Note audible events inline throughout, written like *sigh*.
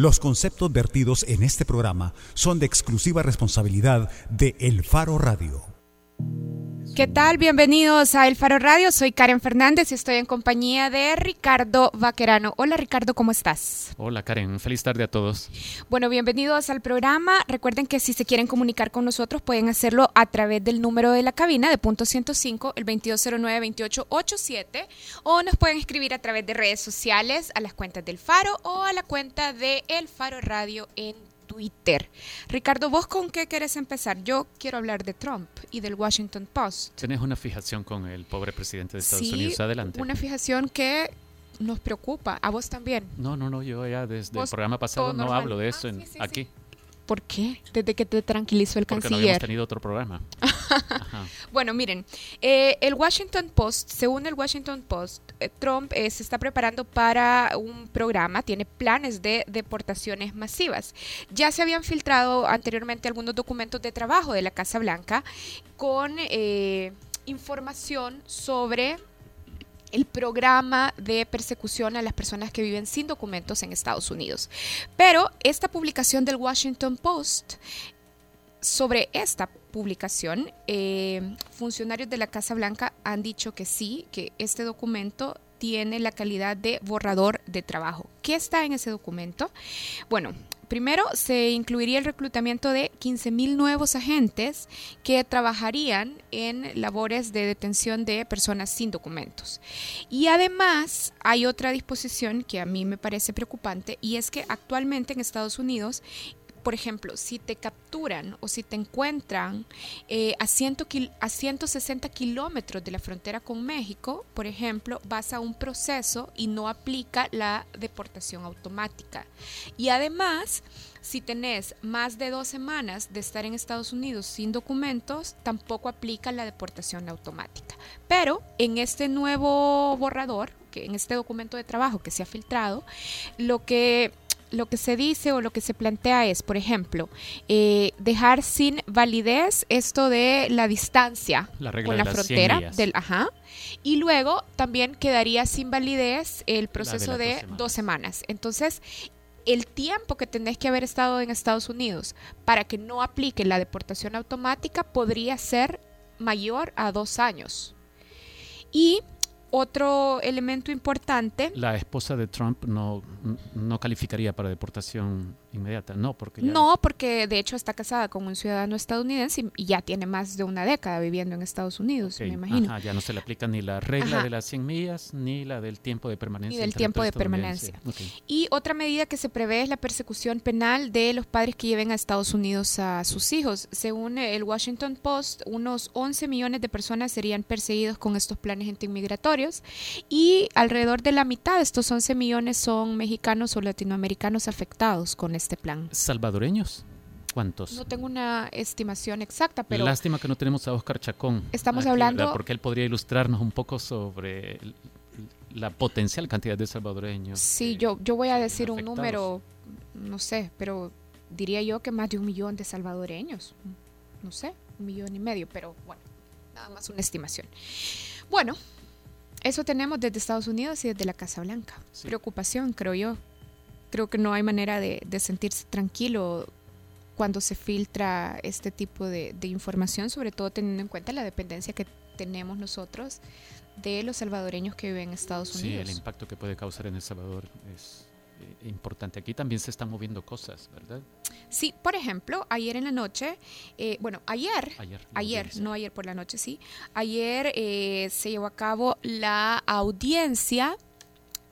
Los conceptos vertidos en este programa son de exclusiva responsabilidad de El Faro Radio. ¿Qué tal? Bienvenidos a El Faro Radio. Soy Karen Fernández y estoy en compañía de Ricardo Vaquerano. Hola Ricardo, ¿cómo estás? Hola Karen, feliz tarde a todos. Bueno, bienvenidos al programa. Recuerden que si se quieren comunicar con nosotros pueden hacerlo a través del número de la cabina de punto 105, el 2209-2887, o nos pueden escribir a través de redes sociales a las cuentas del Faro o a la cuenta de El Faro Radio en Twitter. Ricardo, ¿vos con qué querés empezar? Yo quiero hablar de Trump y del Washington Post. ¿Tienes una fijación con el pobre presidente de Estados Unidos? Adelante. Una fijación que nos preocupa. ¿A vos también? No, no, no. Yo ya desde el programa pasado no hablo de eso ah, aquí. ¿Por qué? Desde que te tranquilizó el Porque canciller. No hemos tenido otro programa. *laughs* bueno, miren, eh, el Washington Post, según el Washington Post, eh, Trump eh, se está preparando para un programa, tiene planes de deportaciones masivas. Ya se habían filtrado anteriormente algunos documentos de trabajo de la Casa Blanca con información sobre el programa de persecución a las personas que viven sin documentos en Estados Unidos. Pero esta publicación del Washington Post sobre esta publicación, eh, funcionarios de la Casa Blanca han dicho que sí, que este documento tiene la calidad de borrador de trabajo. ¿Qué está en ese documento? Bueno, Primero, se incluiría el reclutamiento de 15.000 nuevos agentes que trabajarían en labores de detención de personas sin documentos. Y además, hay otra disposición que a mí me parece preocupante y es que actualmente en Estados Unidos por ejemplo, si te capturan o si te encuentran eh, a, 160 kilómetros de la frontera con México, por ejemplo, vas a un proceso y no aplica la deportación automática. Y además, si tenés más de dos semanas de estar en Estados Unidos sin documentos, tampoco aplica la deportación automática. Pero en este nuevo borrador, que en este documento de trabajo que se ha filtrado, lo que lo que se dice o lo que se plantea es, por ejemplo, eh, dejar sin validez esto de la distancia con la frontera del ajá y luego también quedaría sin validez el proceso de, dos, semanas. Entonces, el tiempo que tenés que haber estado en Estados Unidos para que no aplique la deportación automática podría ser mayor a dos años. Y otro elemento importante. La esposa de Trump no, no calificaría para deportación inmediata, no, porque No, porque de hecho está casada con un ciudadano estadounidense y, ya tiene más de una década viviendo en Estados Unidos, me imagino. ya no se le aplica ni la regla de las 100 millas ni la del tiempo de permanencia. Ni del tiempo de permanencia. Y otra medida que se prevé es la persecución penal de los padres que lleven a Estados Unidos a sus hijos. Según el Washington Post, unos 11 millones de personas serían perseguidos con estos planes antimigratorios y alrededor de la mitad de estos 11 millones son mexicanos o latinoamericanos afectados con este plan. ¿Salvadoreños? ¿Cuántos? No tengo una estimación exacta, pero... Lástima que no tenemos a Oscar Chacón. Estamos hablando... Porque él podría ilustrarnos un poco sobre la potencial cantidad de salvadoreños. Sí, yo, yo voy a decir un número, no sé, pero diría yo que más de un millón de salvadoreños. No sé, un millón y medio, pero bueno, nada más una estimación. Bueno, eso tenemos desde Estados Unidos y desde la Casa Blanca. Preocupación, creo yo. Creo que no hay manera de, sentirse tranquilo cuando se filtra este tipo de, información, sobre todo teniendo en cuenta la dependencia que tenemos nosotros de los salvadoreños que viven en Estados Unidos. Sí, el impacto que puede causar en El Salvador es eh, importante. Aquí también se están moviendo cosas, ¿verdad? Sí, por ejemplo, ayer en la noche, eh, bueno, ayer, ayer, no ayer por la noche, sí, ayer eh, se llevó a cabo la audiencia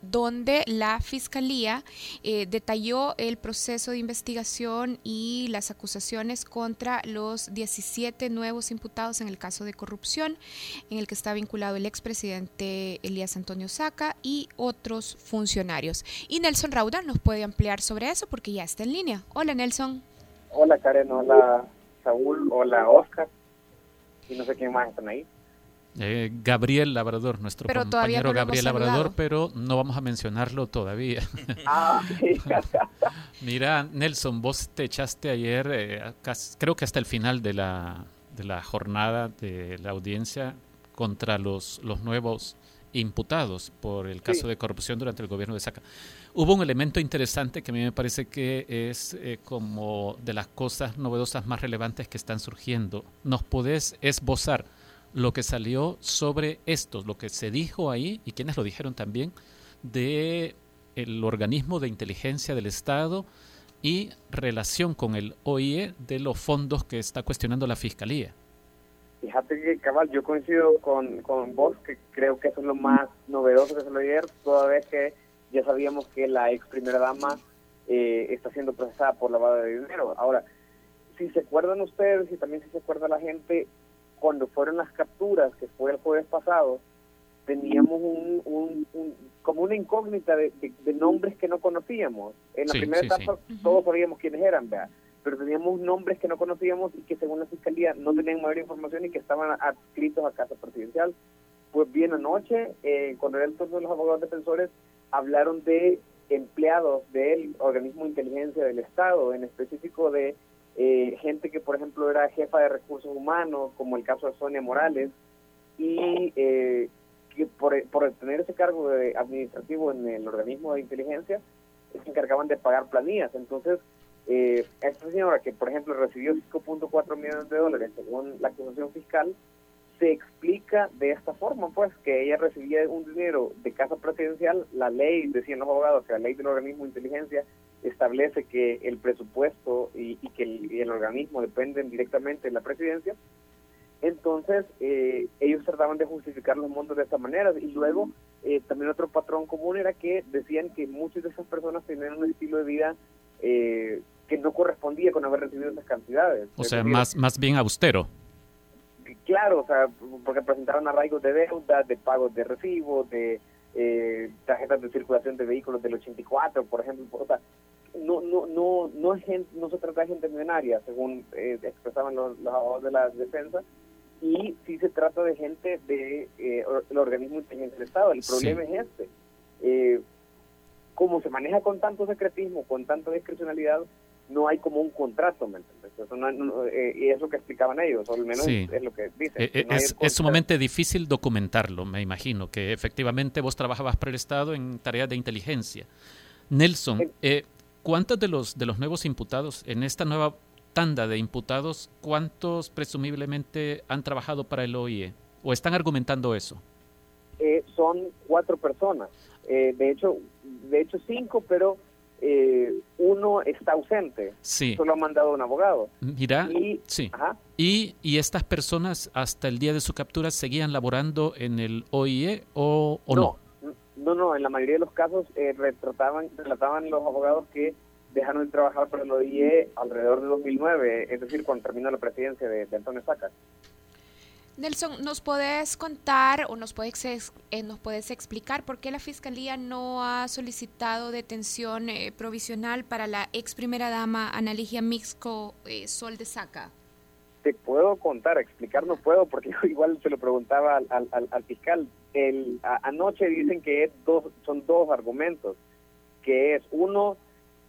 donde la Fiscalía eh, detalló el proceso de investigación y las acusaciones contra los 17 nuevos imputados en el caso de corrupción, en el que está vinculado el expresidente Elías Antonio Saca y otros funcionarios. Y Nelson Rauda nos puede ampliar sobre eso porque ya está en línea. Hola Nelson. Hola Karen, hola Saúl, hola Oscar. Y no sé quién más están ahí. Eh, Gabriel Labrador, nuestro compañero Gabriel Labrador, pero no vamos a mencionarlo todavía. *laughs* Ah, *laughs* Mira, Nelson, vos te echaste ayer, eh, creo que hasta el final de la, de la jornada de la audiencia contra los, los nuevos imputados por el caso de corrupción durante el gobierno de Saca. Hubo un elemento interesante que a mí me parece que es eh, como de las cosas novedosas más relevantes que están surgiendo. ¿Nos podés esbozar lo que salió sobre esto, lo que se dijo ahí y quienes lo dijeron también, de el organismo de inteligencia del Estado y relación con el OIE de los fondos que está cuestionando la Fiscalía? Fíjate que, cabal, yo coincido con, con vos, que creo que eso es lo más novedoso que se lo ayer, toda vez que ya sabíamos que la ex primera dama eh, está siendo procesada por lavado de dinero. Ahora, si se acuerdan ustedes y también si se acuerda la gente, cuando fueron las capturas, que fue el jueves pasado, teníamos un, como una incógnita de, nombres que no conocíamos. En la primera etapa todos sabíamos quiénes eran, ¿verdad? pero teníamos nombres que no conocíamos y que según la fiscalía no tenían mayor información y que estaban adscritos a casa presidencial. Pues bien anoche, eh, cuando era el turno de los abogados defensores, hablaron de empleados del organismo de inteligencia del Estado, en específico de eh, gente que, por ejemplo, era jefa de recursos humanos, como el caso de Sonia Morales, y eh, que por, por tener ese cargo de administrativo en el organismo de inteligencia, se encargaban de pagar planillas. Entonces, eh, esta señora que, por ejemplo, recibió 5.4 millones de dólares según la acusación fiscal, se explica de esta forma, pues, que ella recibía un dinero de casa presidencial, la ley, decían los abogados, que la ley del organismo de inteligencia establece que el presupuesto y, que el, organismo dependen directamente de la presidencia, entonces eh, ellos trataban de justificar los montos de esta manera. Y luego eh, también otro patrón común era que decían que muchas de esas personas tenían un estilo de vida eh, que no correspondía con haber recibido esas cantidades. O sea, más, más bien austero. Claro, o sea, porque presentaron arraigos de deuda, de pagos de recibos, de eh, tarjetas de circulación de vehículos del 84, por ejemplo. O sea, no, no, no, no, es gente, no se trata de gente millonaria, según eh, expresaban los, abogados de la defensa, y sí se trata de gente del de, eh, organismo de inteligencia del Estado. El problema es este. Eh, como se maneja con tanto secretismo, con tanta discrecionalidad, no hay como un contrato, ¿me entiendes? Eh, y es lo que explicaban ellos, o al menos es, lo que dicen. Eh, es, sumamente difícil documentarlo, me imagino, que efectivamente vos trabajabas para el Estado en tareas de inteligencia. Nelson, eh, ¿cuántos de los, de los nuevos imputados en esta nueva tanda de imputados, cuántos presumiblemente han trabajado para el OIE? ¿O están argumentando eso? son cuatro personas. de hecho, de hecho cinco, pero eh, uno está ausente. Sí. Solo ha mandado un abogado. Mira, y, sí. ¿Y, ¿Y estas personas hasta el día de su captura seguían laborando en el OIE o, no, no? No, en la mayoría de los casos eh, retrataban, relataban los abogados que dejaron de trabajar para el OIE alrededor de 2009, es decir, cuando terminó la presidencia de, de Antonio Saca. Nelson, ¿nos puedes contar o nos puedes, eh, nos puedes explicar por qué la Fiscalía no ha solicitado detención eh, provisional para la ex primera dama Analigia Mixco eh, Sol de Saca? Te puedo contar, explicar no puedo porque *laughs* igual se lo preguntaba al, al, fiscal. El, anoche dicen que dos, son dos argumentos, que es uno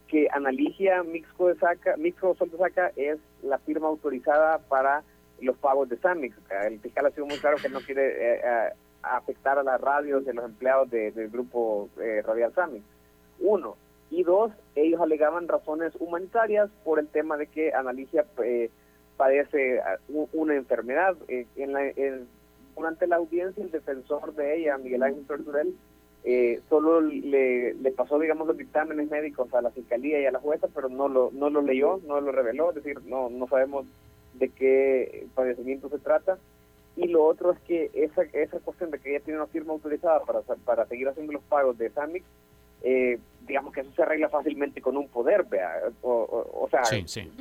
que Analigia Mixco, de Saca, Mixco Sol de Saca es la firma autorizada para los pagos de Samix. El fiscal ha sido muy claro que no quiere eh, eh, afectar a las radios de los empleados del grupo eh, radial Samix. Uno. Y dos, ellos alegaban razones humanitarias por el tema de que Analicia padece una enfermedad. en la, durante la audiencia, el defensor de ella, Miguel Ángel Torturel, solo le, le, pasó, digamos, los dictámenes médicos a la fiscalía y a la jueza, pero no lo, no lo leyó, no lo reveló, es decir, no, no sabemos de qué padecimiento se trata. Y lo otro es que esa, esa cuestión de que ella tiene una firma autorizada para, para seguir haciendo los pagos de SAMIC, eh, digamos que eso se arregla fácilmente con un poder, vea. O, sea,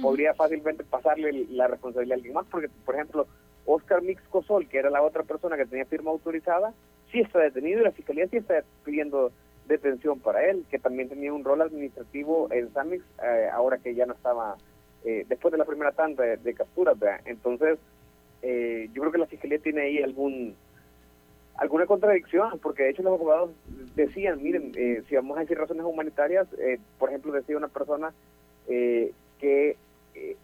podría fácilmente pasarle la responsabilidad a alguien más, porque, por ejemplo, Oscar Mix Cosol, que era la otra persona que tenía firma autorizada, sí está detenido y la fiscalía sí está pidiendo detención para él, que también tenía un rol administrativo en SAMIX, eh, ahora que ya no estaba eh, después de la primera tanda de, capturas. Entonces, eh, yo creo que la fiscalía tiene ahí algún alguna contradicción, porque de hecho los abogados decían, miren, eh, si vamos a decir razones humanitarias, por ejemplo, decía una persona que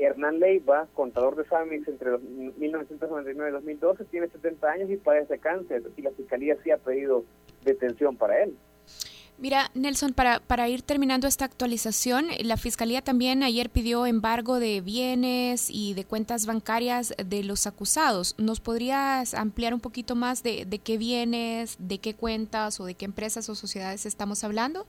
Hernán Leiva, contador de SAMIX entre 1999 y 2012, tiene 70 años y padece cáncer, y la fiscalía sí ha pedido detención para él. Mira, Nelson, para, para ir terminando esta actualización, la Fiscalía también ayer pidió embargo de bienes y de cuentas bancarias de los acusados. ¿Nos podrías ampliar un poquito más de, de qué bienes, de qué cuentas o de qué empresas o sociedades estamos hablando?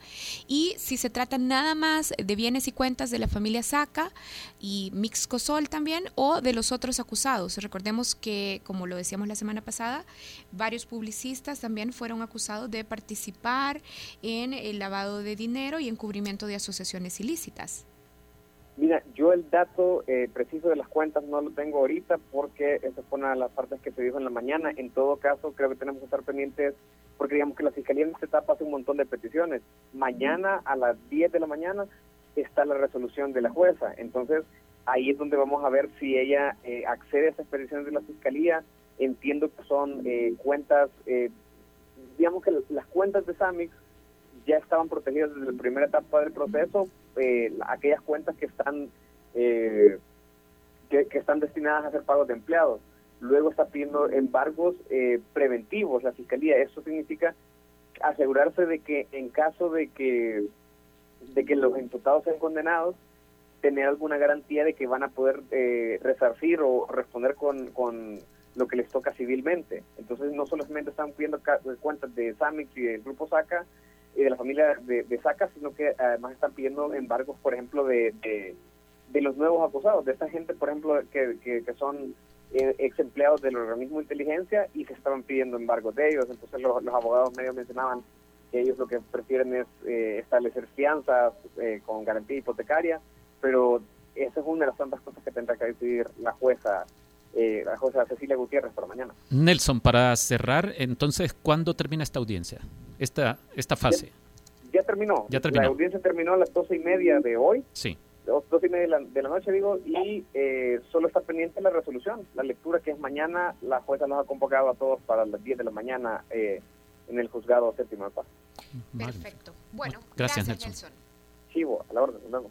Y si se trata nada más de bienes y cuentas de la familia Saca y Mixcosol también o de los otros acusados. Recordemos que, como lo decíamos la semana pasada, varios publicistas también fueron acusados de participar en el lavado de dinero y encubrimiento de asociaciones ilícitas. Mira, yo el dato eh, preciso de las cuentas no lo tengo ahorita porque esa fue una de las partes que se dijo en la mañana. En todo caso, creo que tenemos que estar pendientes porque digamos que la Fiscalía en esta etapa hace un montón de peticiones. Mañana a las 10 de la mañana está la resolución de la jueza. Entonces, ahí es donde vamos a ver si ella eh, accede a esas peticiones de la Fiscalía. Entiendo que son eh, cuentas, digamos que las cuentas de Samix ya estaban protegidas desde la primera etapa del proceso, eh, aquellas cuentas que están eh, que, están destinadas a hacer pagos de empleados. Luego está pidiendo embargos eh, preventivos la fiscalía. Eso significa asegurarse de que en caso de que de que los imputados sean condenados, tener alguna garantía de que van a poder resarcir o responder con, con lo que les toca civilmente. Entonces no solamente están pidiendo cuentas de SAMIC y del Grupo SACA, y de la familia de, de Saca, sino que además están pidiendo embargos, por ejemplo, de, de, los nuevos acusados, de esta gente, por ejemplo, que, que, son eh, ex empleados del organismo de inteligencia y se estaban pidiendo embargos de ellos. Entonces los, los abogados medio mencionaban que ellos lo que prefieren es eh, establecer fianzas eh, con garantía hipotecaria, pero esa es una de las tantas cosas que tendrá que decidir la jueza eh, la jueza Cecilia Gutiérrez para mañana. Nelson, para cerrar, entonces, ¿cuándo termina esta audiencia, esta, esta fase? Ya, terminó. ya terminó. La audiencia terminó a las doce y media de hoy. Sí. Doce y media de la, noche, digo, y eh, solo está pendiente la resolución, la lectura que es mañana. La jueza nos ha convocado a todos para las 10 de la mañana eh, en el juzgado séptimo de paz. Perfecto. Bueno, gracias, Nelson. Chivo, a la orden, nos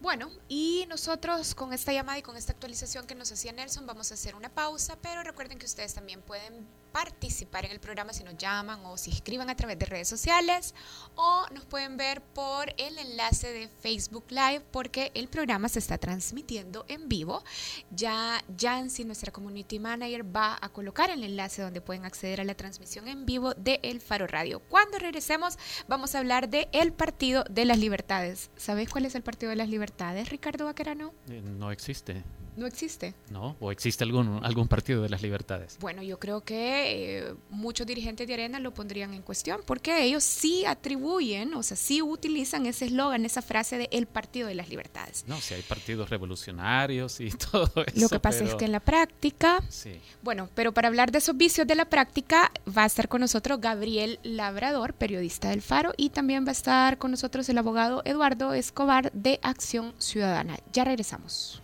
bueno, y nosotros con esta llamada y con esta actualización que nos hacía Nelson vamos a hacer una pausa, pero recuerden que ustedes también pueden participar en el programa si nos llaman o si escriban a través de redes sociales o nos pueden ver por el enlace de Facebook Live porque el programa se está transmitiendo en vivo. Ya Jancy, nuestra community manager, va a colocar el enlace donde pueden acceder a la transmisión en vivo de El Faro Radio. Cuando regresemos vamos a hablar de el Partido de las Libertades. ¿Sabes cuál es el Partido de las Libertades, Ricardo Baquerano? Eh, no existe. ¿No existe? No, o existe algún, algún partido de las libertades. Bueno, yo creo que eh, muchos dirigentes de Arena lo pondrían en cuestión, porque ellos sí atribuyen, o sea, sí utilizan ese eslogan, esa frase de el partido de las libertades. No, si hay partidos revolucionarios y *laughs* todo eso. Lo que pasa es que en la práctica, sí. bueno, pero para hablar de esos vicios de la práctica, va a estar con nosotros Gabriel Labrador, periodista del Faro, y también va a estar con nosotros el abogado Eduardo Escobar de Acción Ciudadana. Ya regresamos.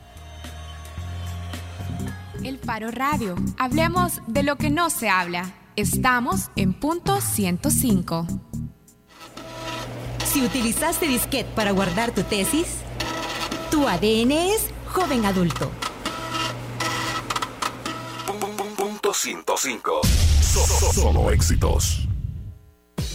El Faro Radio. Hablemos de lo que no se habla. Estamos en punto 105. Si utilizaste disquete para guardar tu tesis, tu ADN es joven adulto. Punto 105. Solo éxitos.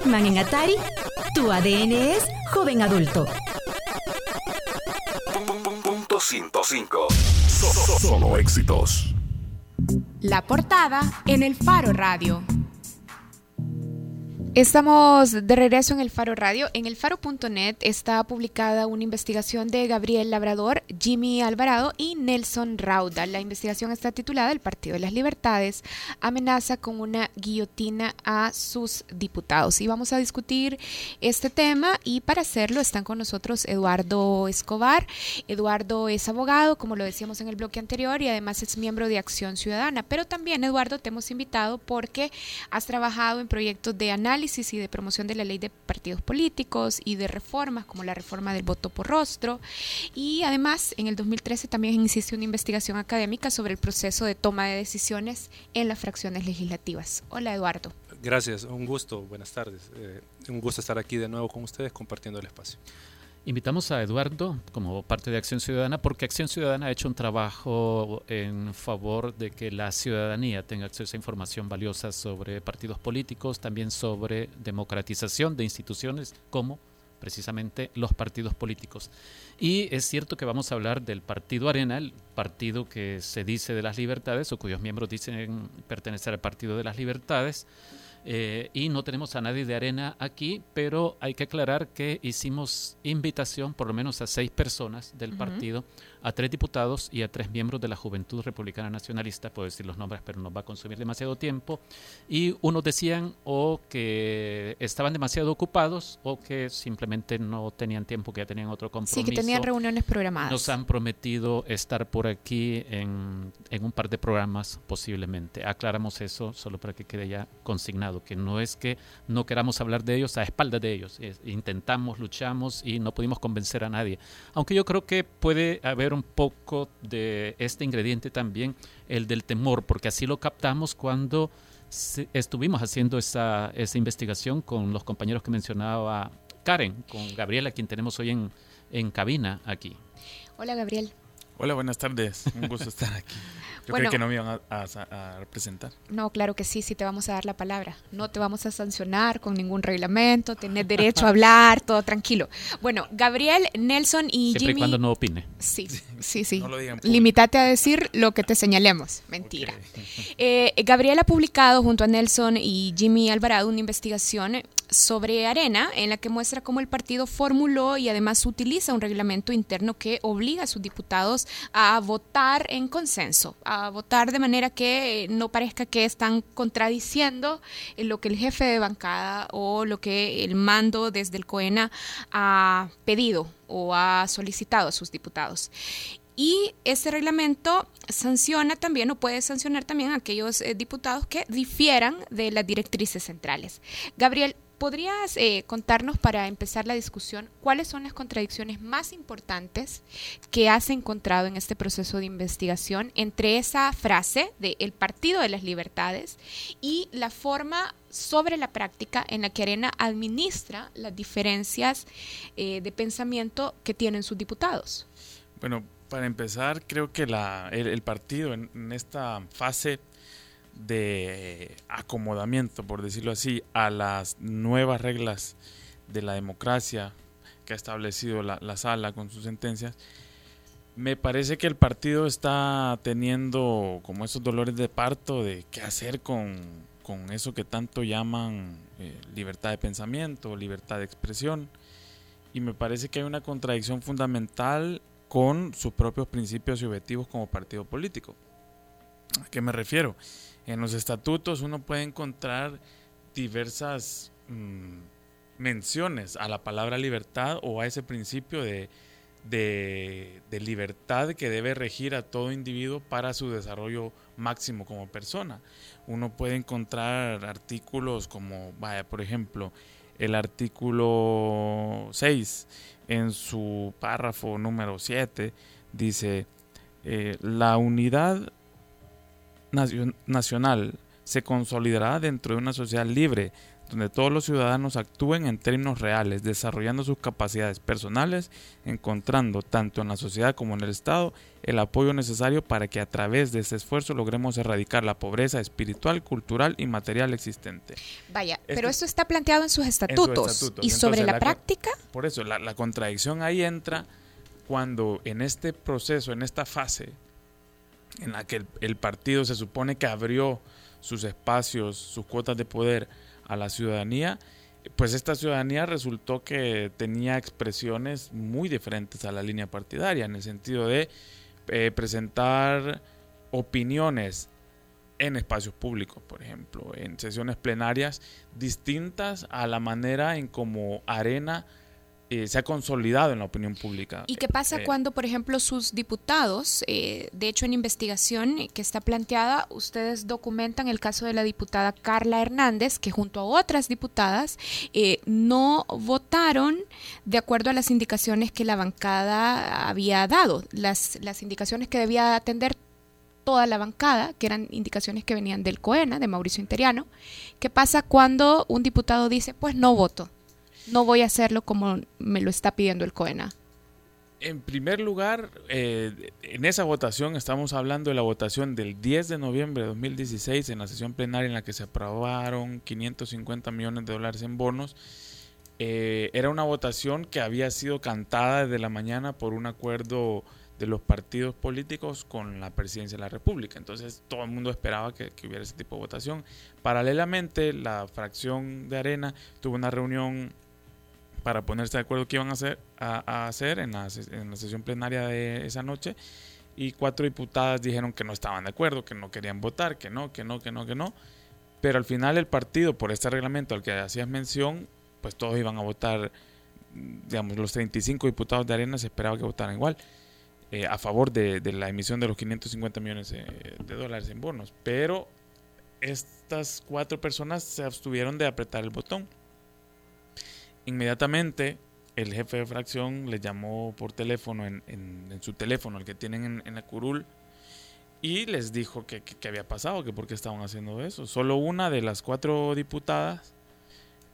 Pac-Man en Atari, tu ADN es joven adulto. Punto 105. Solo éxitos. La portada en el Faro Radio. Estamos de regreso en el Faro Radio. En el faro.net está publicada una investigación de Gabriel Labrador, Jimmy Alvarado y Nelson Rauda. La investigación está titulada El Partido de las Libertades amenaza con una guillotina a sus diputados. Y vamos a discutir este tema y para hacerlo están con nosotros Eduardo Escobar. Eduardo es abogado, como lo decíamos en el bloque anterior, y además es miembro de Acción Ciudadana. Pero también, Eduardo, te hemos invitado porque has trabajado en proyectos de análisis y de promoción de la ley de partidos políticos y de reformas como la reforma del voto por rostro. Y además, en el 2013 también iniciaste una investigación académica sobre el proceso de toma de decisiones en las fracciones legislativas. Hola, Eduardo. Gracias, un gusto, buenas tardes. Eh, un gusto estar aquí de nuevo con ustedes compartiendo el espacio. Invitamos a Eduardo como parte de Acción Ciudadana porque Acción Ciudadana ha hecho un trabajo en favor de que la ciudadanía tenga acceso a información valiosa sobre partidos políticos, también sobre democratización de instituciones como precisamente los partidos políticos. Y es cierto que vamos a hablar del Partido Arena, el partido que se dice de las libertades o cuyos miembros dicen pertenecer al Partido de las Libertades. Eh, y no tenemos a nadie de arena aquí, pero hay que aclarar que hicimos invitación por lo menos a seis personas del partido a tres diputados y a tres miembros de la Juventud Republicana Nacionalista, puedo decir los nombres, pero nos va a consumir demasiado tiempo, y unos decían o que estaban demasiado ocupados o que simplemente no tenían tiempo, que ya tenían otro compromiso. Sí, que tenían reuniones programadas. Nos han prometido estar por aquí en, en un par de programas posiblemente. Aclaramos eso solo para que quede ya consignado, que no es que no queramos hablar de ellos a espaldas de ellos, intentamos, luchamos y no pudimos convencer a nadie. Aunque yo creo que puede haber un poco de este ingrediente también, el del temor, porque así lo captamos cuando estuvimos haciendo esa, esa investigación con los compañeros que mencionaba Karen, con Gabriela, quien tenemos hoy en, en cabina aquí. Hola Gabriel. Hola, buenas tardes. Un gusto estar aquí. *laughs* Yo creo que no me iban a, representar. No, claro que sí, sí te vamos a dar la palabra. No te vamos a sancionar con ningún reglamento, tenés derecho a *laughs* hablar, todo tranquilo. Bueno, Gabriel, Nelson y Siempre Jimmy. cuando no opine. Sí, sí, sí. No Limítate a decir lo que te señalemos. Mentira. *laughs* Eh, Gabriel ha publicado junto a Nelson y Jimmy Alvarado una investigación sobre Arena, en la que muestra cómo el partido formuló y además utiliza un reglamento interno que obliga a sus diputados a votar en consenso, a votar de manera que no parezca que están contradiciendo lo que el jefe de bancada o lo que el mando desde el COENA ha pedido o ha solicitado a sus diputados. Y ese reglamento sanciona también o puede sancionar también a aquellos eh, diputados que difieran de las directrices centrales. Gabriel, ¿Podrías eh, contarnos para empezar la discusión cuáles son las contradicciones más importantes que has encontrado en este proceso de investigación entre esa frase de el Partido de las Libertades y la forma sobre la práctica en la que Arena administra las diferencias eh, de pensamiento que tienen sus diputados? Bueno, para empezar, creo que la, el, partido en esta fase de acomodamiento, por decirlo así, a las nuevas reglas de la democracia que ha establecido la, sala con sus sentencias, me parece que el partido está teniendo como esos dolores de parto de qué hacer con, eso que tanto llaman eh, libertad de pensamiento, libertad de expresión. Y me parece que hay una contradicción fundamental con sus propios principios y objetivos como partido político. ¿A qué me refiero? En los estatutos uno puede encontrar diversas mm, menciones a la palabra libertad o a ese principio de, de, libertad que debe regir a todo individuo para su desarrollo máximo como persona. Uno puede encontrar artículos como, vaya, por ejemplo, el artículo 6 en su párrafo número 7 dice, eh, la unidad nacional se consolidará dentro de una sociedad libre, donde todos los ciudadanos actúen en términos reales, desarrollando sus capacidades personales, encontrando tanto en la sociedad como en el Estado el apoyo necesario para que a través de ese esfuerzo logremos erradicar la pobreza espiritual, cultural y material existente. Vaya, este pero esto está planteado en sus estatutos. ¿Y sobre la, práctica? Por eso, la, la contradicción ahí entra cuando en este proceso, en esta fase, en la que el, partido se supone que abrió sus espacios, sus cuotas de poder a la ciudadanía, pues esta ciudadanía resultó que tenía expresiones muy diferentes a la línea partidaria, en el sentido de eh, presentar opiniones en espacios públicos, por ejemplo, en sesiones plenarias distintas a la manera en como Arena eh, se ha consolidado en la opinión pública. ¿Y qué pasa Eh, cuando, por ejemplo, sus diputados, eh, de hecho en investigación que está planteada, ustedes documentan el caso de la diputada Carla Hernández, que junto a otras diputadas eh, no votaron de acuerdo a las indicaciones que la bancada había dado, las, las indicaciones que debía atender toda la bancada, que eran indicaciones que venían del COENA, de Mauricio Interiano. ¿Qué pasa cuando un diputado dice, pues no voto? No voy a hacerlo como me lo está pidiendo el COENA. En primer lugar, eh, en esa votación estamos hablando de la votación del 10 de noviembre de 2016 en la sesión plenaria en la que se aprobaron 550 millones de dólares en bonos. Eh, era una votación que había sido cantada desde la mañana por un acuerdo de los partidos políticos con la presidencia de la República. Entonces todo el mundo esperaba que, que hubiera ese tipo de votación. Paralelamente, la fracción de Arena tuvo una reunión para ponerse de acuerdo qué iban a hacer, en, la, sesión plenaria de esa noche y cuatro diputadas dijeron que no estaban de acuerdo, que no querían votar, que no, que no, que no, que no. Pero al final el partido, por este reglamento al que hacías mención, pues todos iban a votar, digamos, los 35 diputados de Arena se esperaba que votaran igual, eh, a favor de, de la emisión de los 550 millones eh, de dólares en bonos. Pero estas cuatro personas se abstuvieron de apretar el botón. Inmediatamente el jefe de fracción le llamó por teléfono en, su teléfono, el que tienen en, la curul, y les dijo que, había pasado, que por qué estaban haciendo eso. Solo una de las cuatro diputadas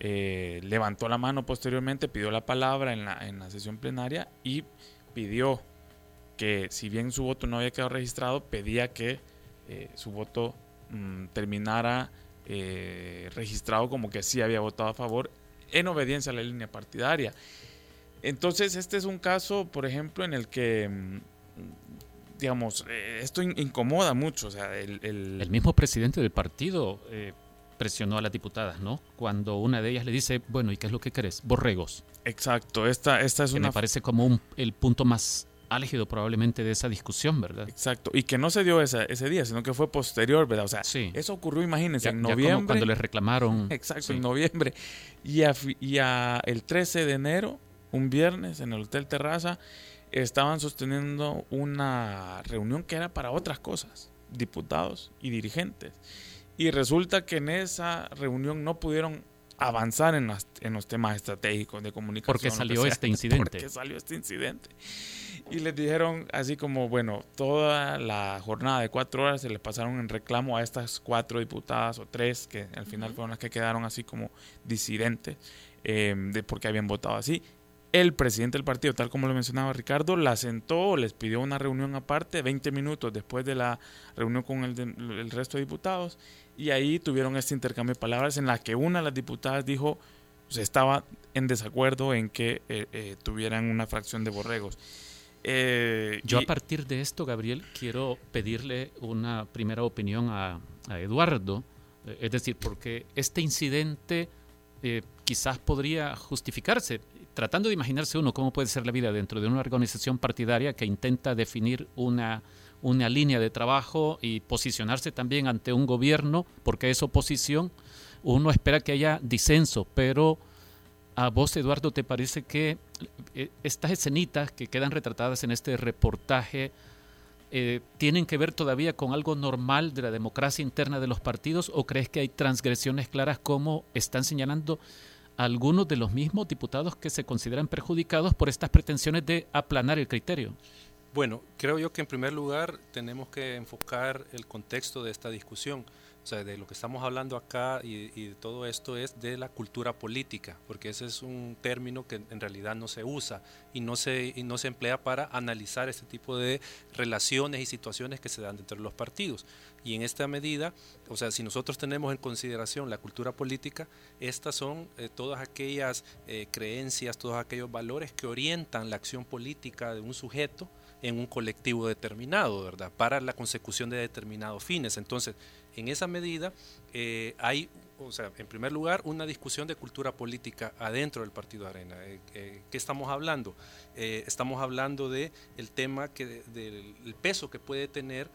eh, levantó la mano posteriormente, pidió la palabra en la, en la sesión plenaria y pidió que si bien su voto no había quedado registrado, pedía que eh, su voto mm, terminara eh, registrado como que sí había votado a favor en obediencia a la línea partidaria. Entonces, este es un caso, por ejemplo, en el que, mm, digamos, eh, esto in- incomoda mucho. O sea, el, el- El mismo presidente del partido eh, presionó a las diputadas, ¿no? Cuando una de ellas le dice, bueno, ¿y qué es lo que querés? Borregos. Exacto, esta, esta es que una... me parece como un- el punto más álgido probablemente de esa discusión, ¿verdad? Exacto, y que no se dio esa- ese día, sino que fue posterior, ¿verdad? O sea, Sí. eso ocurrió, imagínense, Ya- en ya como noviembre. cuando les reclamaron. *laughs* Exacto, Sí. en noviembre. Y, a, y a el 13 de enero, un viernes, en el Hotel Terraza, estaban sosteniendo una reunión que era para otras cosas, diputados y dirigentes. Y resulta que en esa reunión no pudieron avanzar en, las- en los temas estratégicos de comunicación. Porque *laughs* que salió este incidente. Porque salió este incidente. Y les dijeron así como, bueno, toda la jornada de cuatro horas se les pasaron en reclamo a estas cuatro diputadas o tres, que al final fueron las que quedaron así como disidentes, eh, de porque habían votado así. El presidente del partido, tal como lo mencionaba Ricardo, la sentó, les pidió una reunión aparte, 20 minutos después de la reunión con el, de- el resto de diputados, y ahí tuvieron este intercambio de palabras en la que una de las diputadas dijo, se estaba en desacuerdo en que eh, eh, tuvieran una fracción de borregos. Eh, Yo y- a partir de esto, Gabriel, quiero pedirle una primera opinión a, a Eduardo, eh, es decir, porque este incidente eh, quizás podría justificarse, tratando de imaginarse uno cómo puede ser la vida dentro de una organización partidaria que intenta definir una, una línea de trabajo y posicionarse también ante un gobierno, porque es oposición, uno espera que haya disenso, pero a vos, Eduardo, ¿te parece que eh, estas escenitas que quedan retratadas en este reportaje eh, tienen que ver todavía con algo normal de la democracia interna de los partidos o crees que hay transgresiones claras como están señalando algunos de los mismos diputados que se consideran perjudicados por estas pretensiones de aplanar el criterio? Bueno, creo yo que en primer lugar tenemos que enfocar el contexto de esta discusión. O sea, de lo que estamos hablando acá y, de todo esto es de la cultura política, porque ese es un término que en realidad no se usa y no se, y no se emplea para analizar este tipo de relaciones y situaciones que se dan dentro de los partidos. Y en esta medida, o sea, si nosotros tenemos en consideración la cultura política, estas son eh, todas aquellas eh, creencias, todos aquellos valores que orientan la acción política de un sujeto en un colectivo determinado, ¿verdad? Para la consecución de determinados fines. Entonces, en esa medida eh, hay o sea, en primer lugar, una discusión de cultura política adentro del Partido Arena. Eh, eh, ¿Qué estamos hablando? Estamos hablando de tema que del peso que puede tener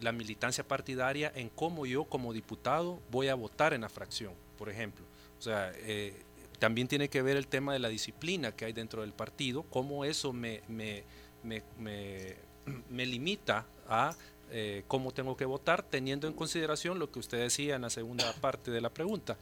la militancia partidaria en cómo yo como diputado voy a votar en la fracción, por ejemplo. O sea, también tiene que ver el tema de la disciplina que hay dentro del partido, cómo eso me, me, me, me *clears throat* limita a eh, cómo tengo que votar, teniendo en consideración lo que usted decía en la segunda parte de la pregunta.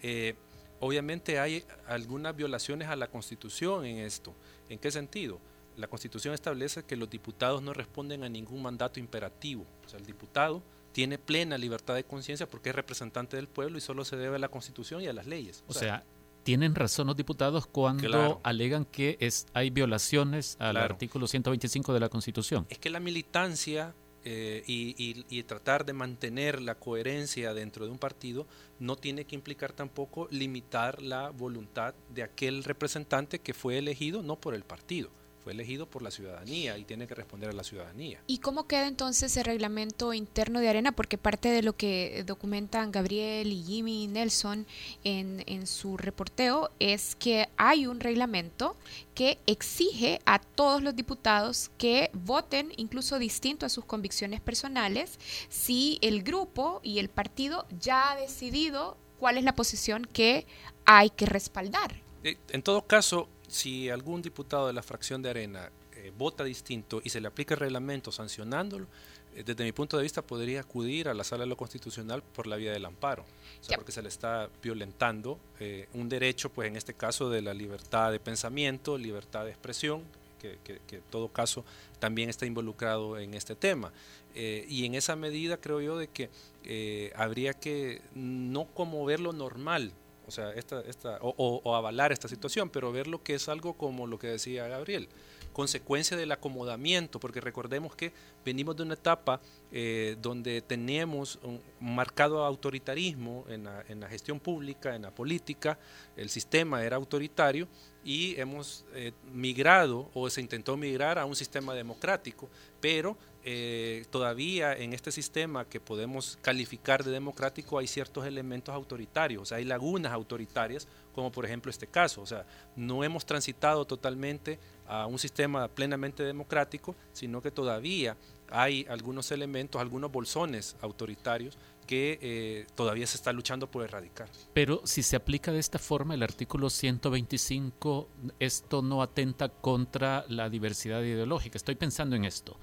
Eh, obviamente hay algunas violaciones a la Constitución en esto. ¿En qué sentido? La Constitución establece que los diputados no responden a ningún mandato imperativo. O sea, el diputado tiene plena libertad de conciencia porque es representante del pueblo y solo se debe a la Constitución y a las leyes. O, sea, tienen razón los diputados cuando alegan que es, hay violaciones al artículo 125 de la Constitución. Es que la militancia eh, y, tratar de mantener la coherencia dentro de un partido no tiene que implicar tampoco limitar la voluntad de aquel representante que fue elegido no por el partido fue elegido por la ciudadanía y tiene que responder a la ciudadanía. ¿Y cómo queda entonces el reglamento interno de Arena? Porque parte de lo que documentan Gabriel y Jimmy Nelson en, en su reporteo es que hay un reglamento que exige a todos los diputados que voten incluso distinto a sus convicciones personales si el grupo y el partido ya ha decidido cuál es la posición que hay que respaldar. Eh, en todo caso, si algún diputado de la fracción de Arena eh, vota distinto y se le aplica el reglamento sancionándolo, eh, desde mi punto de vista podría acudir a la sala de lo constitucional por la vía del amparo, o sea, porque se le está violentando eh, un derecho, pues en este caso de la libertad de pensamiento, libertad de expresión, que, en todo caso también está involucrado en este tema. y en esa medida creo yo de que habría que no como ver lo normal, o sea, esta, esta, o, avalar esta situación, pero ver lo que es algo como lo que decía Gabriel, consecuencia del acomodamiento, porque recordemos que venimos de una etapa eh, donde teníamos un marcado autoritarismo en la, gestión pública, en la política, el sistema era autoritario y hemos eh, migrado o se intentó migrar a un sistema democrático, pero eh, todavía en este sistema que podemos calificar de democrático hay ciertos elementos autoritarios, hay lagunas autoritarias, como por ejemplo este caso, o sea, no hemos transitado totalmente a un sistema plenamente democrático, sino que todavía hay algunos elementos, algunos bolsones autoritarios que eh, todavía se está luchando por erradicar. Pero si se aplica de esta forma el artículo 125, esto no atenta contra la diversidad ideológica. Estoy pensando en esto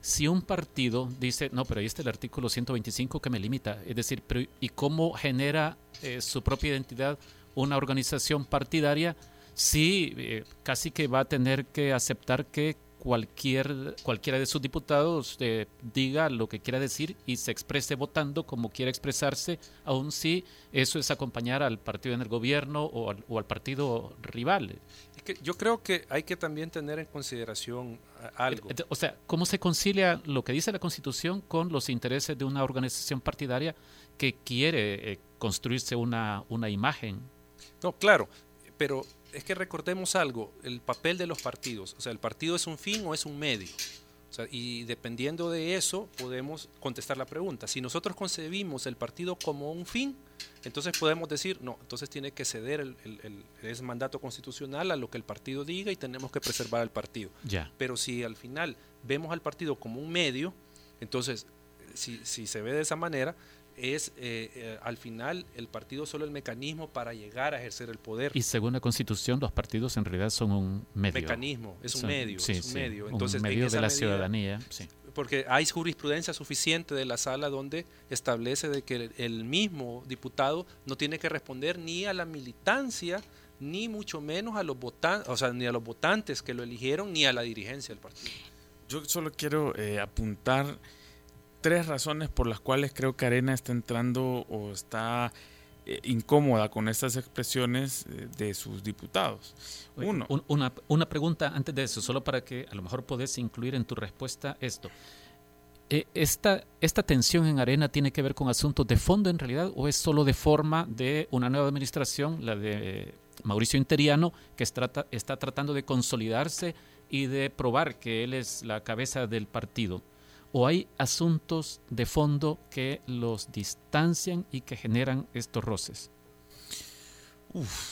si un partido dice, no, pero ahí está el artículo 125 que me limita, es decir, ¿y cómo genera eh, su propia identidad una organización partidaria si eh, casi que va a tener que aceptar que cualquier, cualquiera de sus diputados eh, diga lo que quiera decir y se exprese votando como quiera expresarse, aun si eso es acompañar al partido en el gobierno o al, o al partido rival. yo creo que hay que también tener en consideración eh, algo. O sea, ¿cómo se concilia lo que dice la Constitución con los intereses de una organización partidaria que quiere eh, construirse una, una imagen? No, claro, pero es que recordemos algo, el papel de los partidos, o sea, el partido es un fin o es un medio. y dependiendo de eso podemos contestar la pregunta. Si nosotros concebimos el partido como un fin, entonces podemos decir, no, entonces tiene que ceder el, el, mandato constitucional a lo que el partido diga y tenemos que preservar al partido. Ya. Pero si al final vemos al partido como un medio, entonces si, si se ve de esa manera, es eh, eh, al final el partido solo el mecanismo para llegar a ejercer el poder. Y según la Constitución, los partidos en realidad son un medio. Mecanismo, es un medio, es un medio. Entonces, un medio de la ciudadanía. Porque hay jurisprudencia suficiente de la sala donde establece de que el mismo diputado no tiene que responder ni a la militancia ni mucho menos a los votantes, o sea, ni a los votantes que lo eligieron ni a la dirigencia del partido. Yo solo quiero eh, apuntar tres razones por las cuales creo que Arena está entrando o está eh, incómoda con estas expresiones eh, de sus diputados. Uno. una, una, pregunta antes de eso, solo para que a lo mejor podés incluir en tu respuesta esto. Eh, esta, ¿Esta tensión en Arena tiene que ver con asuntos de fondo en realidad o es solo de forma de una nueva administración, la de Mauricio Interiano, que está, está tratando de consolidarse y de probar que él es la cabeza del partido? ¿O hay asuntos de fondo que los distancian y que generan estos roces?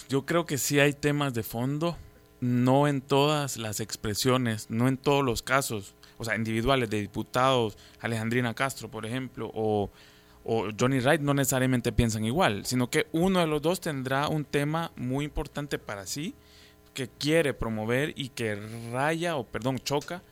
Yo creo que sí hay temas de fondo, no en todas las expresiones, no en todos los casos, o sea, individuales de diputados, Alejandrina Castro, por ejemplo, o, o Johnny Wright, no necesariamente piensan igual, sino que uno de los dos tendrá un tema muy importante para sí que quiere promover y que raya o, perdón, choca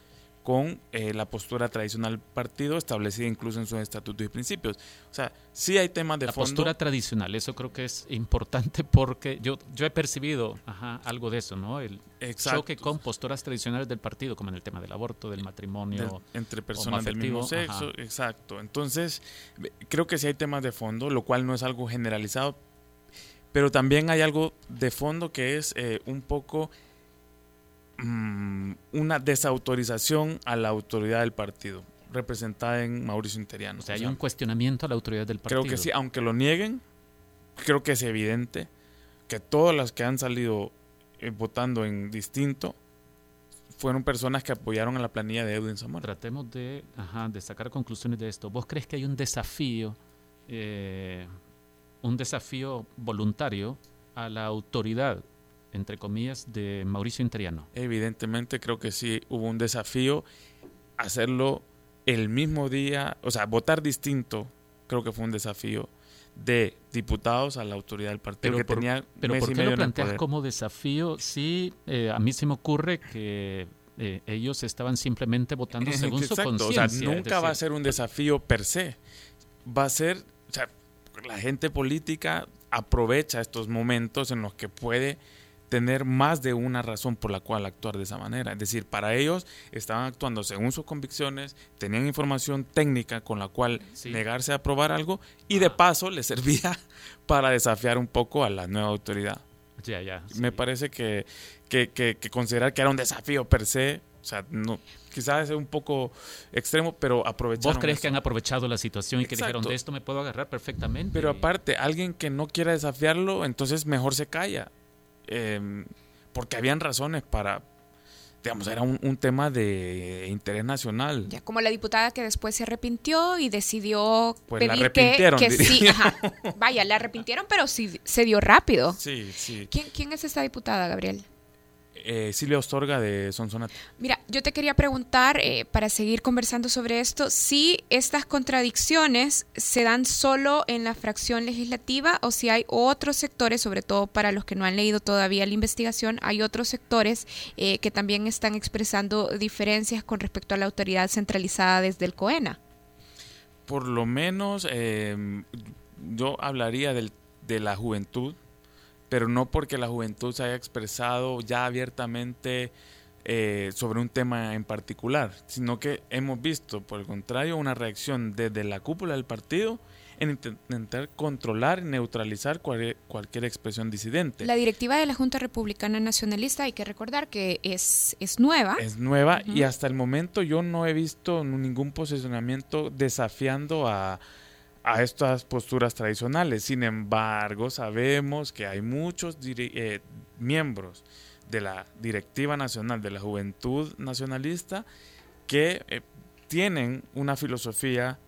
con eh, la postura tradicional del partido establecida incluso en sus estatutos y principios. O sea, sí hay temas de la fondo. postura tradicional, eso creo que es importante porque yo, yo he percibido ajá, algo de eso, ¿no? El Exacto. choque con posturas tradicionales del partido, como en el tema del aborto, del matrimonio. Entre personas del mismo sexo, ajá. exacto. Entonces, creo que sí hay temas de fondo, lo cual no es algo generalizado, pero también hay algo de fondo que es eh, un poco mm, una desautorización a la autoridad del partido, representada en Mauricio Interiano. O sea, O hay sea, un cuestionamiento a la autoridad del partido. Creo que sí, aunque lo nieguen, creo que es evidente que todas las que han salido eh, votando en distinto fueron personas que apoyaron a la planilla de Edwin Zamora. Tratemos de, ajá, de sacar conclusiones de esto. ¿Vos crees que hay un desafío, eh, un desafío voluntario a la autoridad, entre comillas, de Mauricio Interiano? Evidentemente creo que sí hubo un desafío hacerlo el mismo día, o sea, votar distinto, creo que fue un desafío de diputados a la autoridad del partido Pero que por- tenía Pero mes ¿por y qué medio lo planteas como desafío? Sí, eh, a mí se me ocurre que eh, ellos estaban simplemente votando *laughs* según su Exacto, o sea, conciencia. nunca va a ser un desafío per se. Va a ser, o sea, la gente política aprovecha estos momentos en los que puede tener más de una razón por la cual actuar de esa manera. Es decir, para ellos estaban actuando según sus convicciones, tenían información técnica con la cual Sí. negarse a aprobar algo y de paso les servía *laughs* para desafiar un poco a la nueva autoridad. Ya, ya. sí. Me parece que, que, que- que considerar que era un desafío per se, o sea, no, quizás es un poco extremo, pero aprovecharon ¿Vos crees eso. que han aprovechado la situación y que dijeron de esto me puedo agarrar perfectamente? Pero aparte, alguien que no quiera desafiarlo, entonces mejor se calla. Eh, porque habían razones para, digamos, era un, un tema de interés nacional. Ya como la diputada que después se arrepintió y decidió Pues la pedir que, arrepintieron, que sí, ajá. vaya, la arrepintieron, pero sí se dio rápido. Sí, sí. ¿Quién, quién es esta diputada, Gabriel? Eh, Silvia Ostorga de Sonsonate. Mira, yo te quería preguntar, eh, para seguir conversando sobre esto, si estas contradicciones se dan solo en la fracción legislativa o si hay otros sectores, sobre todo para los que no han leído todavía la investigación, hay otros sectores eh, que también están expresando diferencias con respecto a la autoridad centralizada desde el COENA. Por lo menos eh, yo hablaría del- de la juventud, pero no porque la juventud se haya expresado ya abiertamente eh, sobre un tema en particular, sino que hemos visto, por el contrario, una reacción desde la cúpula del partido en inten- intentar controlar y neutralizar cual- cualquier expresión disidente. La directiva de la Junta Republicana Nacionalista, hay que recordar que es, es nueva. Es nueva y hasta el momento yo no he visto ningún posicionamiento desafiando a, a estas posturas tradicionales. Sin embargo, sabemos que hay muchos eh, miembros de la Directiva Nacional de la Juventud Nacionalista que eh, tienen una filosofía,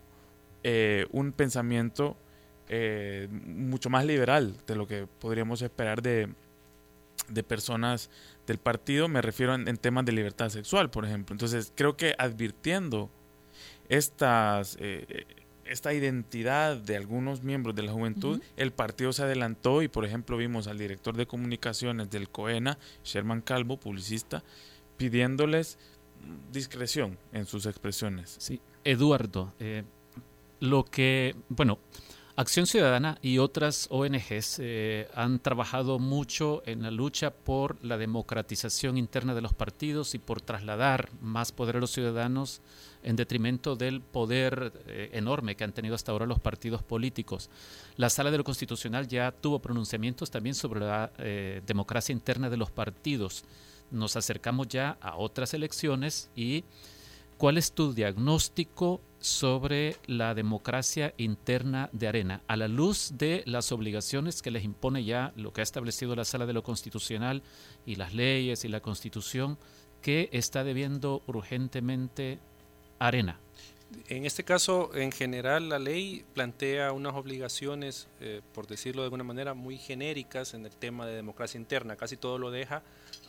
eh, un pensamiento mucho más liberal de lo que podríamos esperar de, de personas del partido, me refiero en, temas de libertad sexual, por ejemplo. Entonces, creo que advirtiendo estas, esta identidad de algunos miembros de la juventud, el partido se adelantó y, por ejemplo, vimos al director de comunicaciones del COENA, Sherman Calvo, publicista, pidiéndoles discreción en sus expresiones. Sí, Eduardo, eh, lo que, bueno, Acción Ciudadana y otras ONGs eh, han trabajado mucho en la lucha por la democratización interna de los partidos y por trasladar más poder a los ciudadanos en detrimento del poder eh, enorme que han tenido hasta ahora los partidos políticos. La Sala de lo Constitucional ya tuvo pronunciamientos también sobre la eh, democracia interna de los partidos. Nos acercamos ya a otras elecciones y ¿Cuál es tu diagnóstico sobre la democracia interna de Arena a la luz de las obligaciones que les impone ya lo que ha establecido la Sala de lo Constitucional y las leyes y la Constitución que está debiendo urgentemente Arena? En este caso, en general, la ley plantea unas obligaciones, eh, por decirlo de alguna manera, muy genéricas en el tema de democracia interna. Casi todo lo deja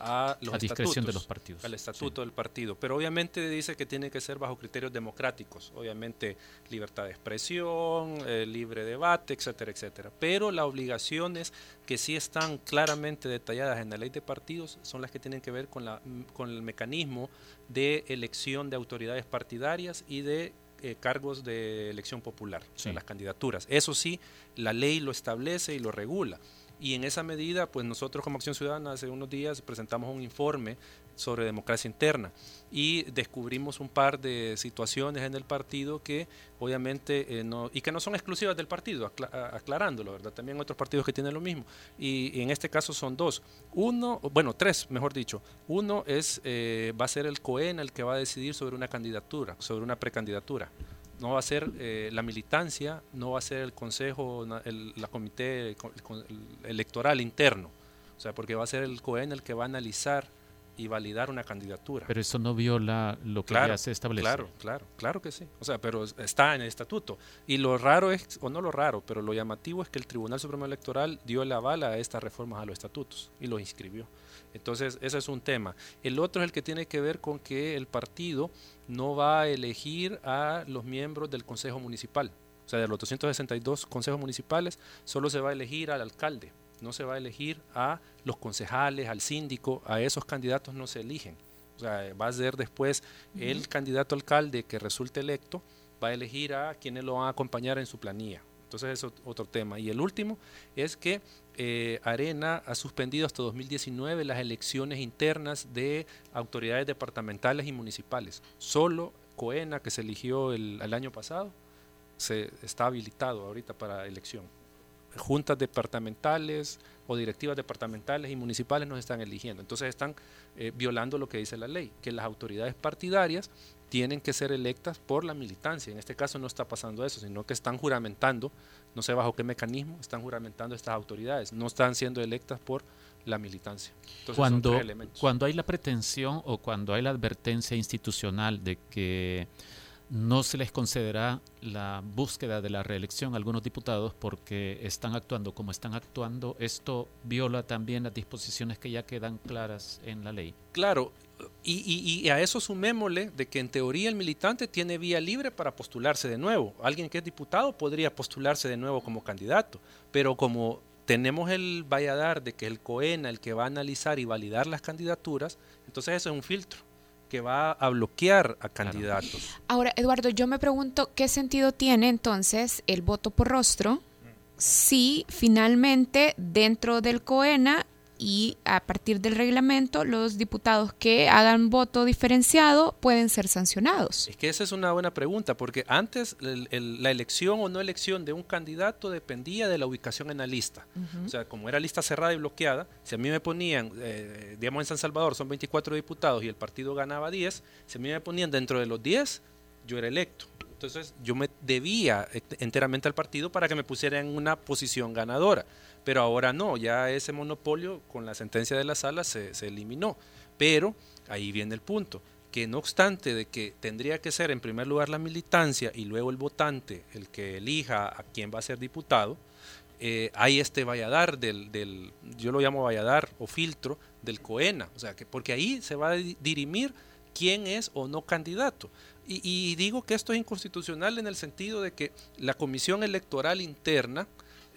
a los A discreción de los partidos. Al estatuto del partido. Pero obviamente dice que tiene que ser bajo criterios democráticos. Obviamente, libertad de expresión, eh, libre debate, etcétera, etcétera. Pero las obligaciones que sí están claramente detalladas en la ley de partidos son las que tienen que ver con, la, con el mecanismo de elección de autoridades partidarias y de eh, cargos de elección popular, o sea, Sí. las candidaturas. Eso sí, la ley lo establece y lo regula. Y en esa medida, pues nosotros como Acción Ciudadana hace unos días presentamos un informe sobre democracia interna y descubrimos un par de situaciones en el partido que obviamente eh, no y que no son exclusivas del partido, acla- aclarándolo, ¿verdad? También otros partidos que tienen lo mismo. Y, y en este caso son dos. Uno, bueno, tres, mejor dicho. Uno es, eh, va a ser el COEN el que va a decidir sobre una candidatura, sobre una precandidatura no va a ser eh, la militancia, no va a ser el consejo, el, la comité el electoral interno, o sea, porque va a ser el COEN el que va a analizar y validar una candidatura. Pero eso no viola lo que Claro, ya se establece. Claro, claro, claro que sí. O sea, pero es- está en el estatuto. Y lo raro es, o no lo raro, pero lo llamativo es que el Tribunal Supremo Electoral dio la bala a estas reformas a los estatutos y los inscribió. Entonces, ese es un tema. El otro es el que tiene que ver con que el partido no va a elegir a los miembros del Consejo Municipal. O sea, de los 262 consejos municipales, solo se va a elegir al alcalde. No se va a elegir a los concejales, al síndico, a esos candidatos no se eligen. O sea, va a ser después el candidato alcalde que resulte electo, va a elegir a quienes lo van a acompañar en su planilla. Entonces es ot- otro tema. Y el último es que eh, Arena ha suspendido hasta 2019 las elecciones internas de autoridades departamentales y municipales. Solo Coena, que se eligió el, año pasado, se está habilitado ahorita para elección. Juntas departamentales o directivas departamentales y municipales nos están eligiendo. Entonces están eh, violando lo que dice la ley, que las autoridades partidarias tienen que ser electas por la militancia. En este caso no está pasando eso, sino que están juramentando, no sé bajo qué mecanismo, están juramentando estas autoridades, no están siendo electas por la militancia. Entonces, cuando, cuando hay la pretensión o cuando hay la advertencia institucional de que no se les concederá la búsqueda de la reelección a algunos diputados porque están actuando como están actuando, esto viola también las disposiciones que ya quedan claras en la ley. Claro, y, y- y a eso sumémosle de que en teoría el militante tiene vía libre para postularse de nuevo. Alguien que es diputado podría postularse de nuevo como candidato, pero como tenemos el valladar de que el COENA, el que va a analizar y validar las candidaturas, entonces eso es un filtro que va a bloquear a candidatos. Ahora, Eduardo, yo me pregunto qué sentido tiene entonces el voto por rostro si finalmente dentro del COENA y a partir del reglamento los diputados que hagan voto diferenciado pueden ser sancionados. Es que esa es una buena pregunta, porque antes el- el- la elección o no elección de un candidato dependía de la ubicación en la lista. O sea, como era lista cerrada y bloqueada, si a mí me ponían, eh, digamos en San Salvador son 24 diputados y el partido ganaba 10, si a mí me ponían dentro de los 10, yo era electo. Entonces yo me debía enteramente al partido para que me pusiera en una posición ganadora. Pero ahora no, ya ese monopolio con la sentencia de la sala se, se eliminó. Pero ahí viene el punto, que no obstante de que tendría que ser en primer lugar la militancia y luego el votante el que elija a quién va a ser diputado, eh, hay este valladar del, del, yo lo llamo valladar o filtro del COENA, o sea, que porque ahí se va a di- dirimir quién es o no candidato. Y digo que esto es inconstitucional en el sentido de que la comisión electoral interna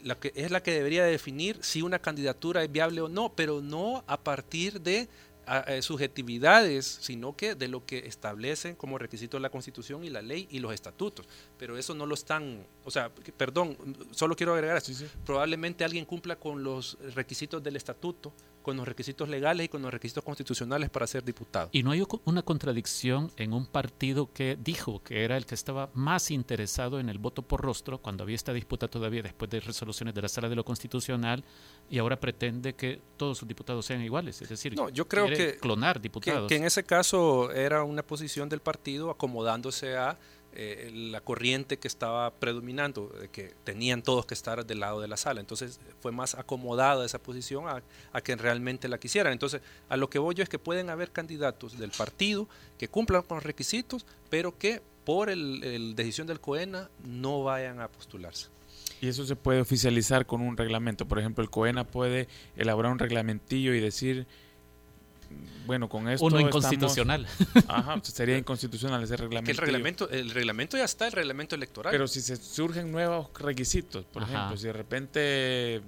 la que es la que debería definir si una candidatura es viable o no, pero no a partir de a- subjetividades, sino que de lo que establecen como requisito la Constitución y la ley y los estatutos. Pero eso no lo están, o sea, perdón, solo quiero agregar esto. Probablemente alguien cumpla con los requisitos del estatuto, con los requisitos legales y con los requisitos constitucionales para ser diputado. Y no hay una contradicción en un partido que dijo que era el que estaba más interesado en el voto por rostro cuando había esta disputa todavía después de resoluciones de la Sala de lo Constitucional y ahora pretende que todos sus diputados sean iguales. Es decir, No, yo creo quiere que- clonar Que, diputados. que en ese caso era una posición del partido acomodándose a eh, la corriente que estaba predominando, de que tenían todos que estar del lado de la sala. Entonces fue más acomodada esa posición a, a que realmente la quisieran. Entonces a lo que voy yo es que pueden haber candidatos del partido que cumplan con los requisitos, pero que por el, el decisión del COENA no vayan a postularse. Y eso se puede oficializar con un reglamento. Por ejemplo, el COENA puede elaborar un reglamentillo y decir, bueno, con esto Uno estamos- inconstitucional. Ajá, sería inconstitucional ese reglamento. el reglamento, el reglamento ya está, el reglamento electoral. Pero si se surgen nuevos requisitos, por Ajá. ejemplo, si de repente,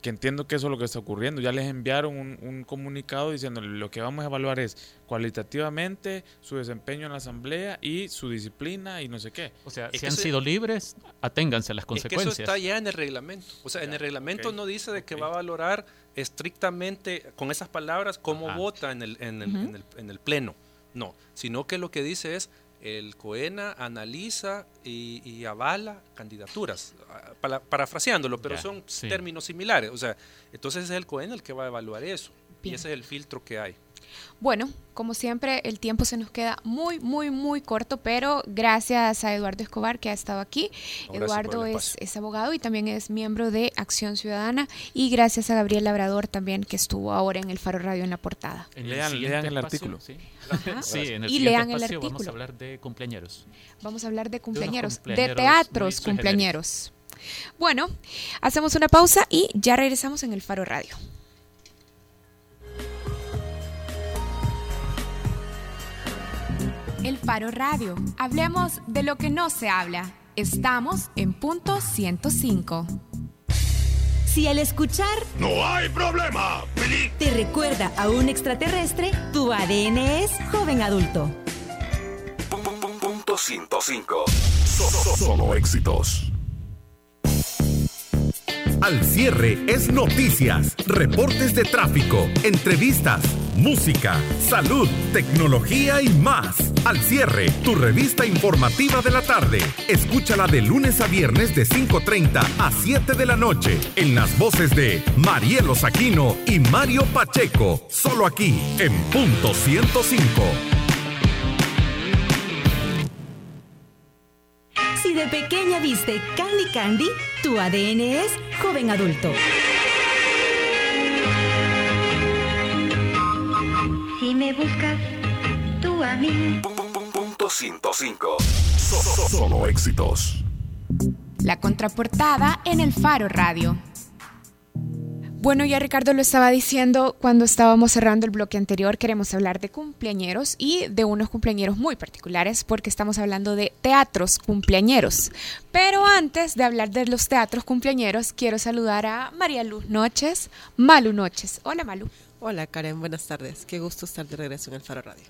que entiendo que eso es lo que está ocurriendo, ya les enviaron un, un comunicado diciendo lo que vamos a evaluar es cualitativamente su desempeño en la asamblea y su disciplina y no sé qué. O sea, Es si que han eso- sido libres, aténganse a las Es que eso consecuencias. está ya en el reglamento. O sea, en el reglamento no dice de que va a valorar estrictamente con esas palabras cómo Ajá. vota en el, en, el, en, el, en el pleno. No, sino que lo que dice es el COENA analiza y, y avala candidaturas, ah, para- parafraseándolo, pero Ya, son sí. términos similares. O sea, entonces es el COENA el que va a evaluar eso. Bien. Y ese es el filtro que hay. Bueno, como siempre, el tiempo se nos queda muy, muy, muy corto, pero gracias a Eduardo Escobar que ha estado aquí. Gracias Eduardo es, abogado y también es miembro de Acción Ciudadana. Y gracias a Gabriel Labrador también que estuvo ahora en el Faro Radio en la portada. En Lean- el espacio, artículo. Sí, *laughs* en el Y lean el espacio vamos artículo. a hablar de cumpleañeros. Vamos a hablar de cumpleañeros, de cumpleañeros teatros muy cumpleañeros. Bueno, hacemos una pausa y ya regresamos en el Faro Radio. El Faro Radio. Hablemos de lo que no se habla. Estamos en punto 105. Si al escuchar No hay problema. te recuerda a un extraterrestre, tu ADN es joven adulto. Punto 105. So- Solo éxitos. Al cierre es noticias, reportes de tráfico, entrevistas, música, salud, tecnología y más. Al cierre, tu revista informativa de la tarde. Escúchala de lunes a viernes de 5.30 a 7 de la noche en las voces de Marielo Saquino y Mario Pacheco. Solo aquí en punto 105. Si de pequeña viste Candy Candy, tu ADN es joven adulto. Si me buscas mí. Punto 105. So- so- Solo éxitos. La contraportada en el Faro Radio. Bueno, ya Ricardo lo estaba diciendo cuando estábamos cerrando el bloque anterior, queremos hablar de cumpleañeros y de unos cumpleañeros muy particulares porque estamos hablando de teatros cumpleañeros. Pero antes de hablar de los teatros cumpleañeros, quiero saludar a María Luz Noches, Malu Noches. Hola Malu. Hola Karen, buenas tardes. Qué gusto estar de regreso en el Faro Radio.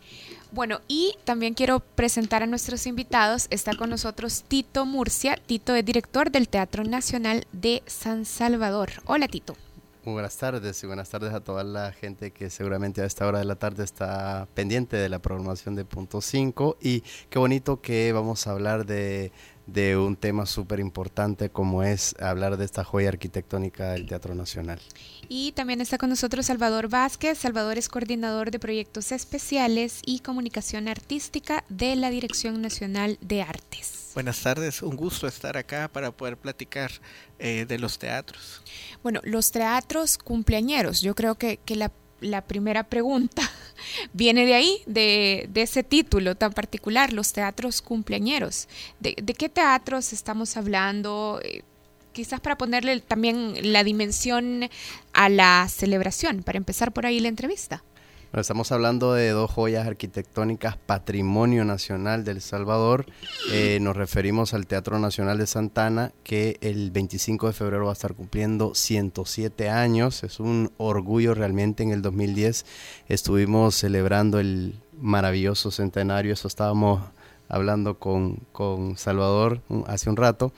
Bueno, y también quiero presentar a nuestros invitados. Está con nosotros Tito Murcia. Tito es director del Teatro Nacional de San Salvador. Hola Tito. Muy buenas tardes y buenas tardes a toda la gente que seguramente a esta hora de la tarde está pendiente de la programación de Punto 5 y qué bonito que vamos a hablar de, de un tema súper importante como es hablar de esta joya arquitectónica del Teatro Nacional. Y también está con nosotros Salvador Vázquez. Salvador es coordinador de proyectos especiales y comunicación artística de la Dirección Nacional de Artes. Buenas tardes, un gusto estar acá para poder platicar eh, de los teatros. Bueno, los teatros cumpleañeros, yo creo que, que la, la primera pregunta *laughs* viene de ahí, de, de, ese título tan particular, los teatros cumpleañeros. ¿De, qué teatros estamos hablando? Eh, quizás para ponerle también la dimensión a la celebración, para empezar por ahí la entrevista. Estamos hablando de dos joyas arquitectónicas, Patrimonio Nacional del Salvador. Eh, nos referimos al Teatro Nacional de Santana, que el 25 de febrero va a estar cumpliendo 107 años. Es un orgullo realmente. En el 2010 estuvimos celebrando el maravilloso centenario. Eso estábamos hablando con, con Salvador hace un rato.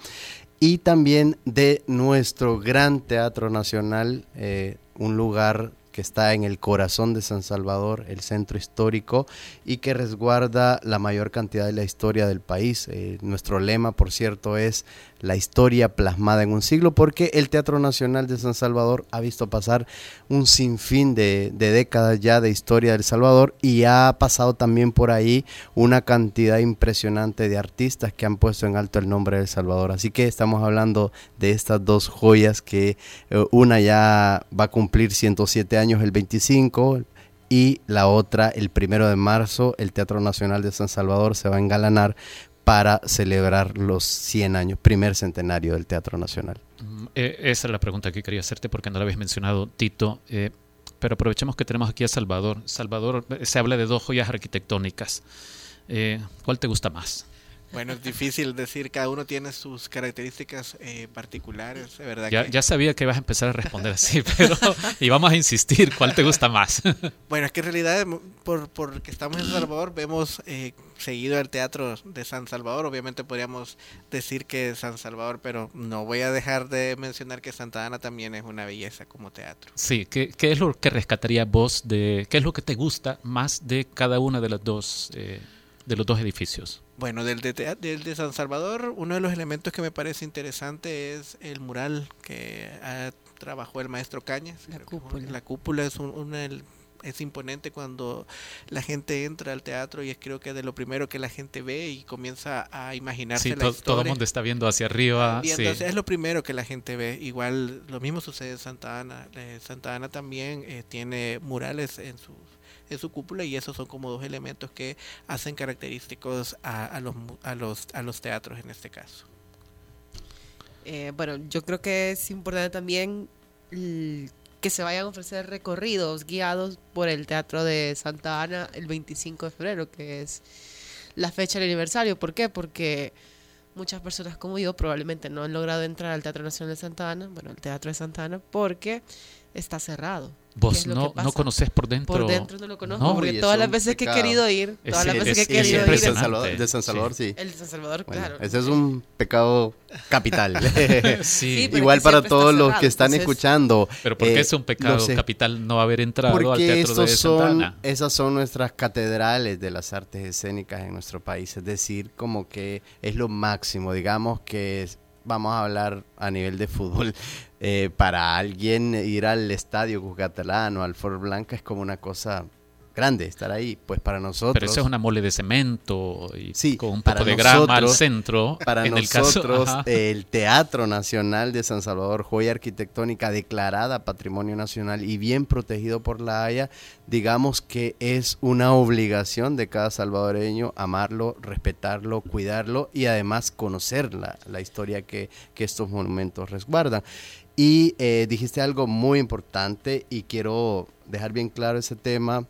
Y también de nuestro gran Teatro Nacional, eh, un lugar que está en el corazón de San Salvador, el centro histórico, y que resguarda la mayor cantidad de la historia del país. Eh, nuestro lema, por cierto, es la historia plasmada en un siglo, porque el Teatro Nacional de San Salvador ha visto pasar un sinfín de, de décadas ya de historia del Salvador y ha pasado también por ahí una cantidad impresionante de artistas que han puesto en alto el nombre del Salvador. Así que estamos hablando de estas dos joyas que eh, una ya va a cumplir 107 años el 25 y la otra el primero de marzo el Teatro Nacional de San Salvador se va a engalanar para celebrar los 100 años, primer centenario del Teatro Nacional. Mm, eh, esa es la pregunta que quería hacerte porque no la habías mencionado, Tito. Eh, pero aprovechemos que tenemos aquí a Salvador. Salvador, eh, se habla de dos joyas arquitectónicas. Eh, ¿Cuál te gusta más? Bueno, es difícil decir, cada uno tiene sus características eh, particulares, de verdad. Ya, que- ya sabía que ibas a empezar a responder así, *laughs* pero y vamos a insistir, ¿cuál te gusta más? Bueno, es que en realidad, por porque estamos en Salvador, vemos eh, seguido el teatro de San Salvador. Obviamente podríamos decir que San Salvador, pero no voy a dejar de mencionar que Santa Ana también es una belleza como teatro. Sí, ¿qué, qué es lo que rescataría vos de, qué es lo que te gusta más de cada una de las dos, eh, de los dos edificios? Bueno, del de, del de San Salvador, uno de los elementos que me parece interesante es el mural que ha, trabajó el maestro Cañas. La cúpula. La cúpula es un, una del- es imponente cuando la gente entra al teatro y es creo que de lo primero que la gente ve y comienza a imaginarse Sí, la to- historia. todo el mundo está viendo hacia arriba. Sí. o sea, Es lo primero que la gente ve. Igual lo mismo sucede en Santa Ana. Eh, Santa Ana también eh, tiene murales en su, en su cúpula y esos son como dos elementos que hacen característicos a, a los, a, los, a los teatros en este caso. Eh, bueno, yo creo que es importante también que se vayan a ofrecer recorridos guiados por el Teatro de Santa Ana el 25 de febrero, que es la fecha del aniversario. ¿Por qué? Porque muchas personas como yo probablemente no han logrado entrar al Teatro Nacional de Santa Ana, bueno, al Teatro de Santa Ana, porque está cerrado. ¿Qué Vos no, no conoces por dentro. Por dentro no lo conozco, No, porque todas las veces que he querido ir, Es- todas las veces es- que he querido de ir, San. Salvador, de San Salvador, sí. el de San Salvador, Bueno, claro. ese es un pecado capital. *laughs* Sí, Igual para todos los que están entonces- escuchando. pero ¿por qué eh, es un pecado capital no haber entrado al Porque Teatro de estos Santa son, Ana? esas son nuestras catedrales de las artes escénicas en nuestro país. Es decir, como que es lo máximo. Digamos que es- vamos a hablar a nivel de fútbol. eh, para alguien ir al estadio Cucatlán o al Fort Blanca es como una cosa grande estar ahí. Pues para nosotros. Pero eso es una mole de cemento y Sí, con un poco de grama al nosotros- centro. Para en nosotros, el caso, ajá. el Teatro Nacional de San Salvador, joya arquitectónica declarada Patrimonio Nacional y bien protegido por la Haya, digamos que es una obligación de cada salvadoreño amarlo, respetarlo, cuidarlo y además conocer la, la historia que, que estos monumentos resguardan. Y eh, dijiste algo muy importante y quiero dejar bien claro ese tema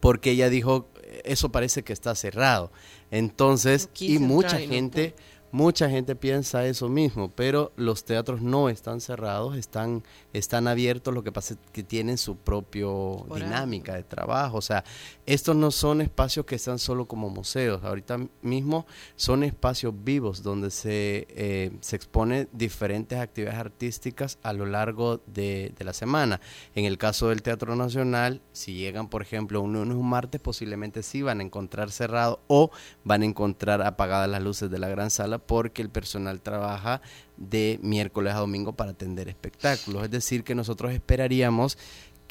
porque ella dijo, eso parece que está cerrado. Entonces, y mucha no gente, mucha gente piensa eso mismo, pero los teatros no están cerrados, están, están abiertos, lo que pasa es que tienen su propio dinámica de trabajo. O sea, estos no son espacios que están solo como museos, ahorita mismo son espacios vivos donde se, eh, se expone diferentes actividades artísticas a lo largo de, de la semana. En el caso del Teatro Nacional, si llegan, por ejemplo, un lunes o un martes, posiblemente sí van a encontrar cerrado o van a encontrar apagadas las luces de la gran sala porque el personal trabaja de miércoles a domingo para atender espectáculos. Es decir, que nosotros esperaríamos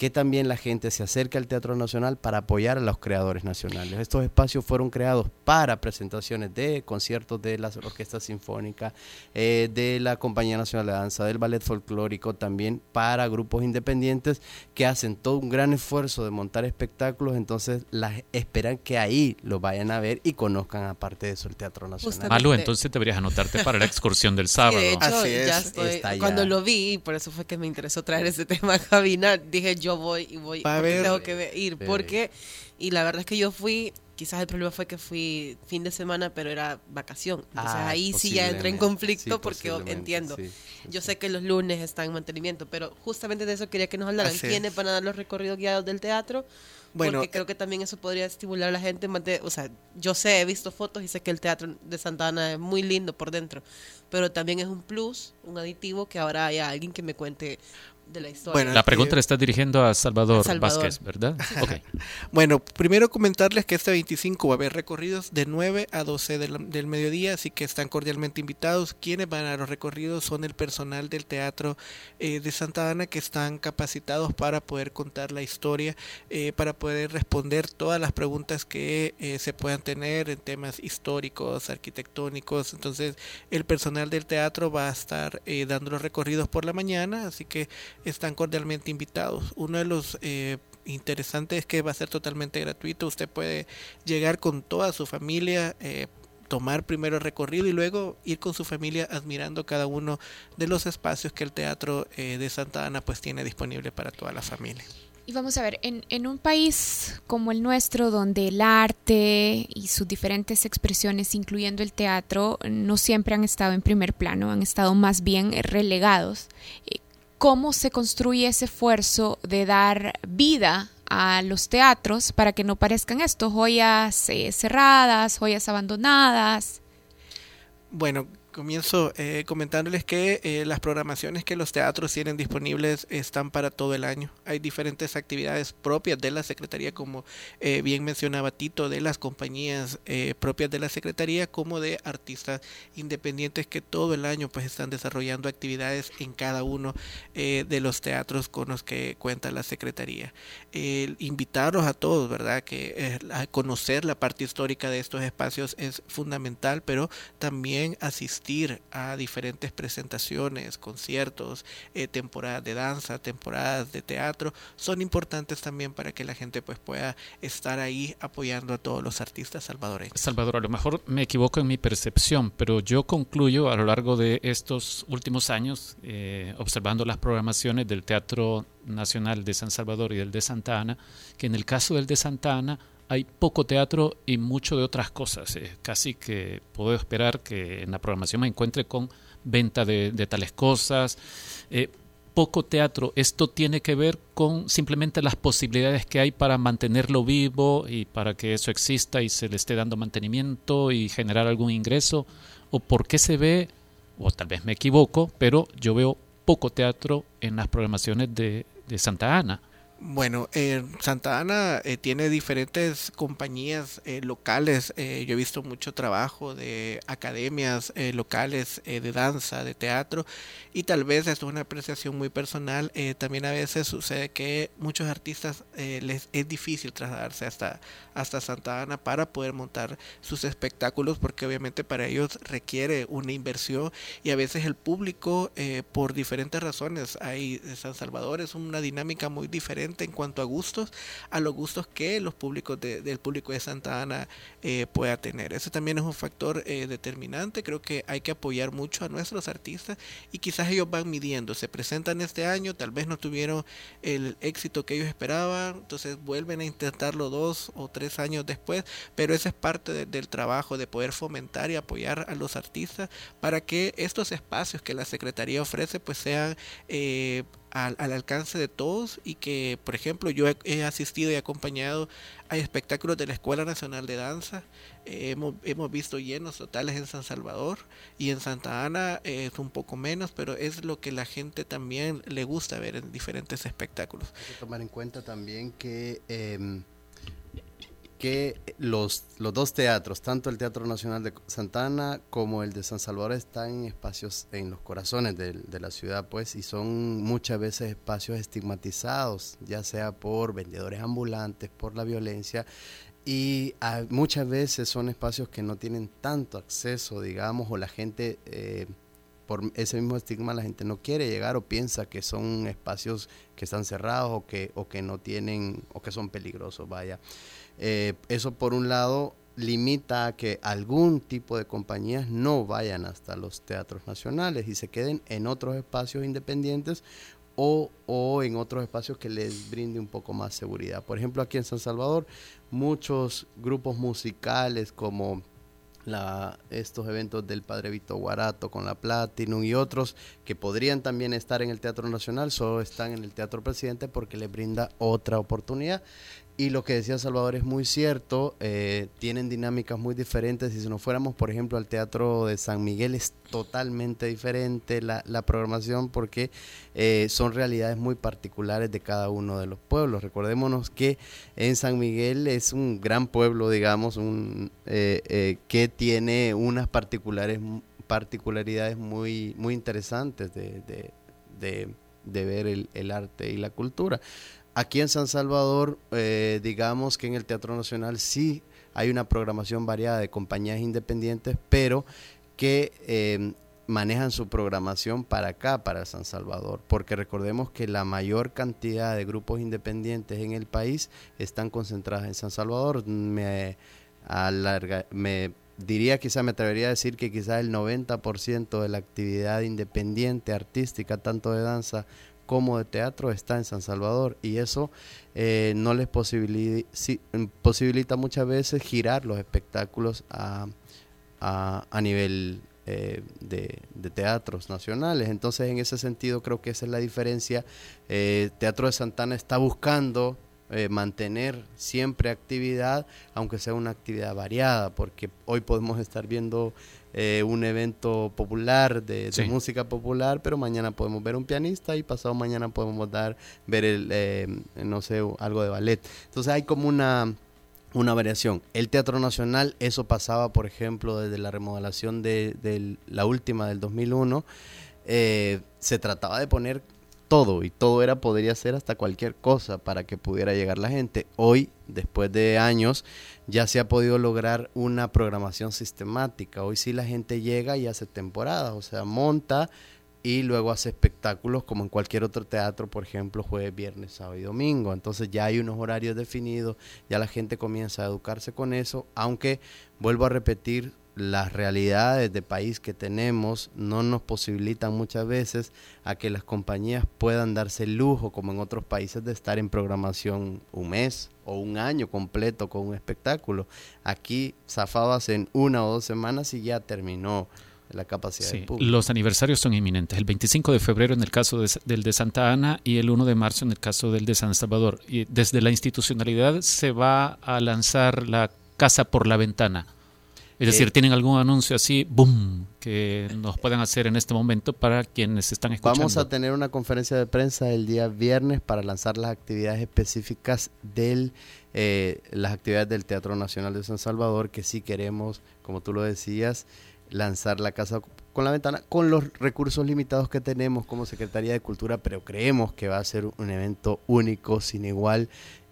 que también la gente se acerque al Teatro Nacional para apoyar a los creadores nacionales. Estos espacios fueron creados para presentaciones de conciertos de la Orquesta Sinfónica, eh, de la Compañía Nacional de Danza, del Ballet Folclórico, también para grupos independientes que hacen todo un gran esfuerzo de montar espectáculos, entonces las esperan que ahí lo vayan a ver y conozcan aparte de eso el Teatro Nacional. Justamente. Malu, entonces deberías anotarte para la excursión del *laughs* Sí, sábado. de hecho, Así ya es, estoy. está ya. Cuando lo vi, y por eso fue que me interesó traer ese *laughs* tema a cabina, dije yo voy y voy. A haber- tengo que ir. Sí. Porque, y la verdad es que yo fui. Quizás el problema fue que fui fin de semana, pero era vacación. Entonces Ah, ahí sí ya entré en conflicto sí, porque entiendo. sí, Yo sí. sé que los lunes están en mantenimiento, pero justamente de eso quería que nos hablaran. ¿Quiénes van a dar los recorridos guiados del teatro? Bueno, porque creo que también eso podría estimular a la gente. mante- O sea, yo sé, he visto fotos y sé que el teatro de Santa Ana es muy lindo por dentro, pero también es un plus, un aditivo que ahora haya alguien que me cuente de la historia. Bueno, La pregunta le está dirigiendo a Salvador, A Salvador. Vázquez, ¿verdad? *laughs* *laughs* Bueno, primero comentarles que este 25 va a haber recorridos de 9 a 12 del, del mediodía, así que están cordialmente invitados. Quienes van a los recorridos son el personal del Teatro eh, de Santa Ana que están capacitados para poder contar la historia, eh, para poder responder todas las preguntas que eh, se puedan tener en temas históricos, arquitectónicos. Entonces, el personal del teatro va a estar eh, dando los recorridos por la mañana, así que están cordialmente invitados. Uno de los eh, interesantes es que va a ser totalmente gratuito. Usted puede llegar con toda su familia. eh, tomar primero el recorrido y luego ir con su familia admirando cada uno de los espacios que el Teatro eh, de Santa Ana pues tiene disponible para toda la familia. Y vamos a ver, en, en, un país como el nuestro, donde el arte y sus diferentes expresiones, incluyendo el teatro, no siempre han estado en primer plano, han estado más bien relegados, ¿cómo se construye ese esfuerzo de dar vida a los teatros para que no parezcan esto, joyas eh, cerradas, joyas abandonadas? Bueno, Comienzo eh, comentándoles que eh, las programaciones que los teatros tienen disponibles están para todo el año. Hay diferentes actividades propias de la Secretaría, como eh, bien mencionaba Tito, de las compañías eh, propias de la Secretaría, como de artistas independientes que todo el año pues están desarrollando actividades en cada uno de los teatros con los que cuenta la Secretaría. invitarlos a todos, ¿verdad? Que a conocer la parte histórica de estos espacios es fundamental, pero también asistir a diferentes presentaciones, conciertos, eh, temporadas de danza, temporadas de teatro, son importantes también para que la gente pues pueda estar ahí apoyando a todos los artistas salvadoreños. Salvador, a lo mejor me equivoco en mi percepción, pero yo concluyo a lo largo de estos últimos años, eh, observando las programaciones del Teatro Nacional de San Salvador y del de Santa Ana, que en el caso del de Santa Ana hay poco teatro y mucho de otras cosas. Casi que puedo esperar que en la programación me encuentre con venta de, tales cosas. Eh, poco teatro. Esto tiene que ver con simplemente las posibilidades que hay para mantenerlo vivo y para que eso exista y se le esté dando mantenimiento y generar algún ingreso. O por qué se ve, o tal vez me equivoco, pero yo veo poco teatro en las programaciones de Santa Ana. Bueno, eh, Santa Ana eh, tiene diferentes compañías eh, locales. Eh, yo he visto mucho trabajo de academias eh, locales eh, de danza, de teatro, y tal vez esto es una apreciación muy personal. también a veces sucede que muchos artistas les es difícil trasladarse hasta, hasta Santa Ana para poder montar sus espectáculos, porque obviamente para ellos requiere una inversión y a veces el público, por diferentes razones, hay San Salvador es una dinámica muy diferente en cuanto a gustos a los gustos que los públicos de, del público de Santa Ana eh, pueda tener. Ese también es un factor eh, determinante. Creo que hay que apoyar mucho a nuestros artistas y quizás ellos van midiendo. Se presentan este año, tal vez no tuvieron el éxito que ellos esperaban, entonces vuelven a intentarlo dos o tres años después, pero esa es parte de, del trabajo de poder fomentar y apoyar a los artistas para que estos espacios que la Secretaría ofrece pues sean eh, al, al, alcance de todos y que, por ejemplo, yo he, asistido y acompañado a espectáculos de la Escuela Nacional de Danza, eh, hemos, hemos, visto llenos totales en San Salvador y en Santa Ana eh, es un poco menos, pero es lo que la gente también le gusta ver en diferentes espectáculos. Hay que tomar en cuenta también que... Eh, que los, los dos teatros, tanto el Teatro Nacional de Santana como el de San Salvador, están en espacios en los corazones de, de, la ciudad, pues, y son muchas veces espacios estigmatizados, ya sea por vendedores ambulantes, por la violencia, y muchas veces son espacios que no tienen tanto acceso, digamos, o la gente... Eh, por ese mismo estigma la gente no quiere llegar o piensa que son espacios que están cerrados o que, o que no tienen o que son peligrosos, vaya. Eh, eso por un lado limita a que algún tipo de compañías no vayan hasta los teatros nacionales y se queden en otros espacios independientes o, o, en otros espacios que les brinde un poco más seguridad. Por ejemplo, aquí en San Salvador, muchos grupos musicales como la, estos eventos del Padre Vito Guarato con la Platinum y otros que podrían también estar en el Teatro Nacional, solo están en el Teatro Presidente porque les brinda otra oportunidad. Y lo que decía Salvador es muy cierto, eh, tienen dinámicas muy diferentes. Si nos fuéramos, por ejemplo, al Teatro de San Miguel, es totalmente diferente la, programación porque eh, son realidades muy particulares de cada uno de los pueblos. Recordémonos que en San Miguel es un gran pueblo, digamos, un, eh, que tiene unas particulares, particularidades muy, muy interesantes de, de, de, ver el arte y la cultura. Aquí en San Salvador, eh, digamos que en el Teatro Nacional sí hay una programación variada de compañías independientes, pero que eh, manejan su programación para acá, para San Salvador, porque recordemos que la mayor cantidad de grupos independientes en el país están concentradas en San Salvador. Me, alarga, me diría quizá, me atrevería a decir que quizás el 90% de la actividad independiente, artística, tanto de danza como de teatro, está en San Salvador y eso eh, no les posibilita, posibilita muchas veces girar los espectáculos a, a, nivel eh, de, teatros nacionales. Entonces, en ese sentido, creo que esa es la diferencia. Eh, Teatro de Santana está buscando eh, mantener siempre actividad, aunque sea una actividad variada, porque hoy podemos estar viendo eh, un evento popular de, música popular, pero mañana podemos ver un pianista y pasado mañana podemos dar ver el, eh, no sé, algo de ballet. Entonces hay como una una variación. El Teatro Nacional, eso pasaba, por ejemplo, desde la remodelación de, de la última del 2001, se trataba de poner todo y todo era podría ser hasta cualquier cosa para que pudiera llegar la gente. Hoy, después de años, ya se ha podido lograr una programación sistemática. Hoy sí la gente llega y hace temporadas, o sea, monta y luego hace espectáculos como en cualquier otro teatro, por ejemplo, jueves, viernes, sábado y domingo. Entonces ya hay unos horarios definidos, ya la gente comienza a educarse con eso, aunque vuelvo a repetir, las realidades de país que tenemos no nos posibilitan muchas veces a que las compañías puedan darse el lujo, como en otros países, de estar en programación un mes o un año completo con un espectáculo. Aquí zafado hace una o dos semanas y ya terminó la capacidad sí, Los aniversarios son inminentes. El 25 de febrero en el caso del de Santa Ana y el 1 de marzo en el caso del de San Salvador. Y desde la institucionalidad se va a lanzar la casa por la ventana es decir, eh, ¿tienen algún anuncio así, boom, que nos puedan hacer en este momento para quienes están escuchando? Vamos a tener una conferencia de prensa el día viernes para lanzar las actividades específicas de eh, las actividades del Teatro Nacional de San Salvador, que sí queremos, como tú lo decías, lanzar la casa con la ventana con los recursos limitados que tenemos como Secretaría de Cultura, pero creemos que va a ser un evento único, sin igual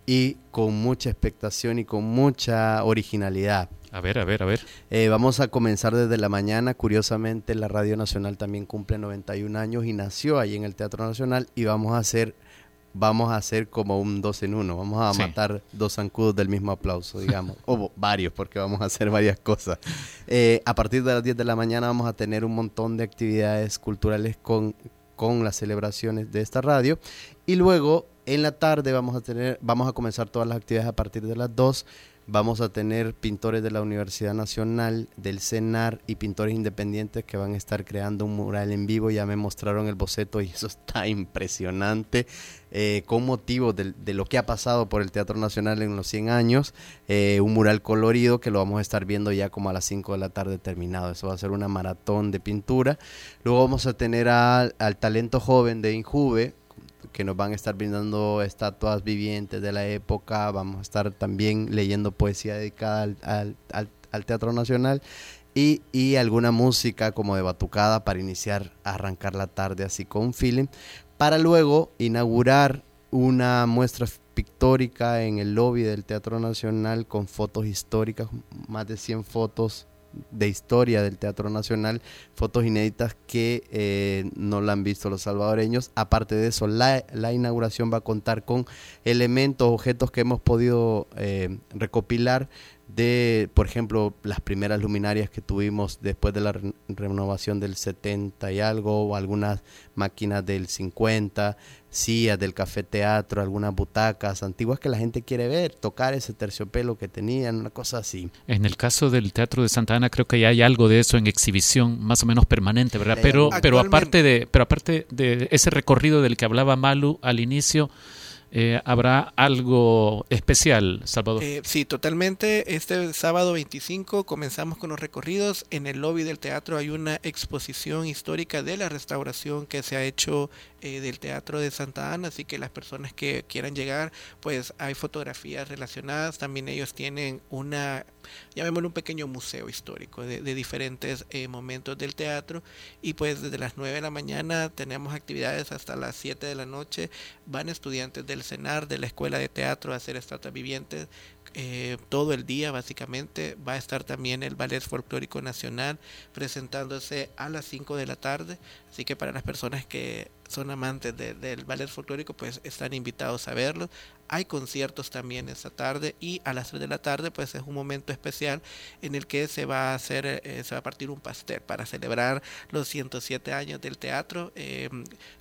y con mucha expectación y con mucha originalidad. A ver, a ver, a ver. Eh, vamos a comenzar desde la mañana. Curiosamente, la Radio Nacional también cumple 91 años y nació ahí en el Teatro Nacional y vamos a hacer vamos a hacer como un dos en uno. Vamos a matar dos zancudos del mismo aplauso, digamos. *laughs* o varios, porque vamos a hacer varias cosas. Eh, a partir de las 10 de la mañana vamos a tener un montón de actividades culturales con, con las celebraciones de esta radio. Y luego, en la tarde, vamos a tener, vamos a comenzar todas las actividades a partir de las 2 Vamos a tener pintores de la Universidad Nacional, del CENAR y pintores independientes que van a estar creando un mural en vivo. Ya me mostraron el boceto y *laughs* eso está impresionante. Eh, con motivo de, lo que ha pasado por el Teatro Nacional en los 100 años. Eh, un mural colorido que lo vamos a estar viendo ya como a las 5 de la tarde terminado. Eso va a ser una maratón de pintura. Luego vamos a tener al talento joven de Injuve, que nos van a estar brindando estatuas vivientes de la época, vamos a estar también leyendo poesía dedicada al, al, Teatro Nacional y, y, alguna música como de batucada para iniciar, arrancar la tarde así con feeling, para luego inaugurar una muestra pictórica en el lobby del Teatro Nacional con fotos históricas, más de 100 fotos de historia del Teatro Nacional, fotos inéditas que eh, no la han visto los salvadoreños. Aparte de eso, la, inauguración va a contar con elementos, objetos que hemos podido eh, recopilar de, por ejemplo, las primeras luminarias que tuvimos después de la renovación del 70 y algo, o algunas máquinas del 50, sillas del café teatro, algunas butacas antiguas que la gente quiere ver, tocar ese terciopelo que tenían, una cosa así. En el caso del Teatro de Santa Ana creo que ya hay algo de eso en exhibición más o menos permanente, ¿verdad? Pero, pero aparte de, pero aparte de ese recorrido del que hablaba Malu al inicio, eh, ¿Habrá algo especial, Salvador? Eh, sí, totalmente. Este sábado 25 comenzamos con los recorridos. En el lobby del teatro hay una exposición histórica de la restauración que se ha hecho eh, del Teatro de Santa Ana, así que las personas que quieran llegar, pues hay fotografías relacionadas. También ellos tienen una, llamémoslo un pequeño museo histórico de, diferentes momentos del teatro. Y pues desde las 9 de la mañana tenemos actividades hasta las 7 de la noche. Van estudiantes del CENAR, de la Escuela de Teatro, a hacer estatuas vivientes. Eh, todo el día básicamente va a estar también el Ballet Folclórico Nacional presentándose a las 5 de la tarde así que para las personas que son amantes del ballet folclórico pues están invitados a verlo hay conciertos también esta tarde y a las 3 de la tarde pues es un momento especial en el que se va a hacer, eh, se va a partir un pastel para celebrar los 107 años del teatro eh,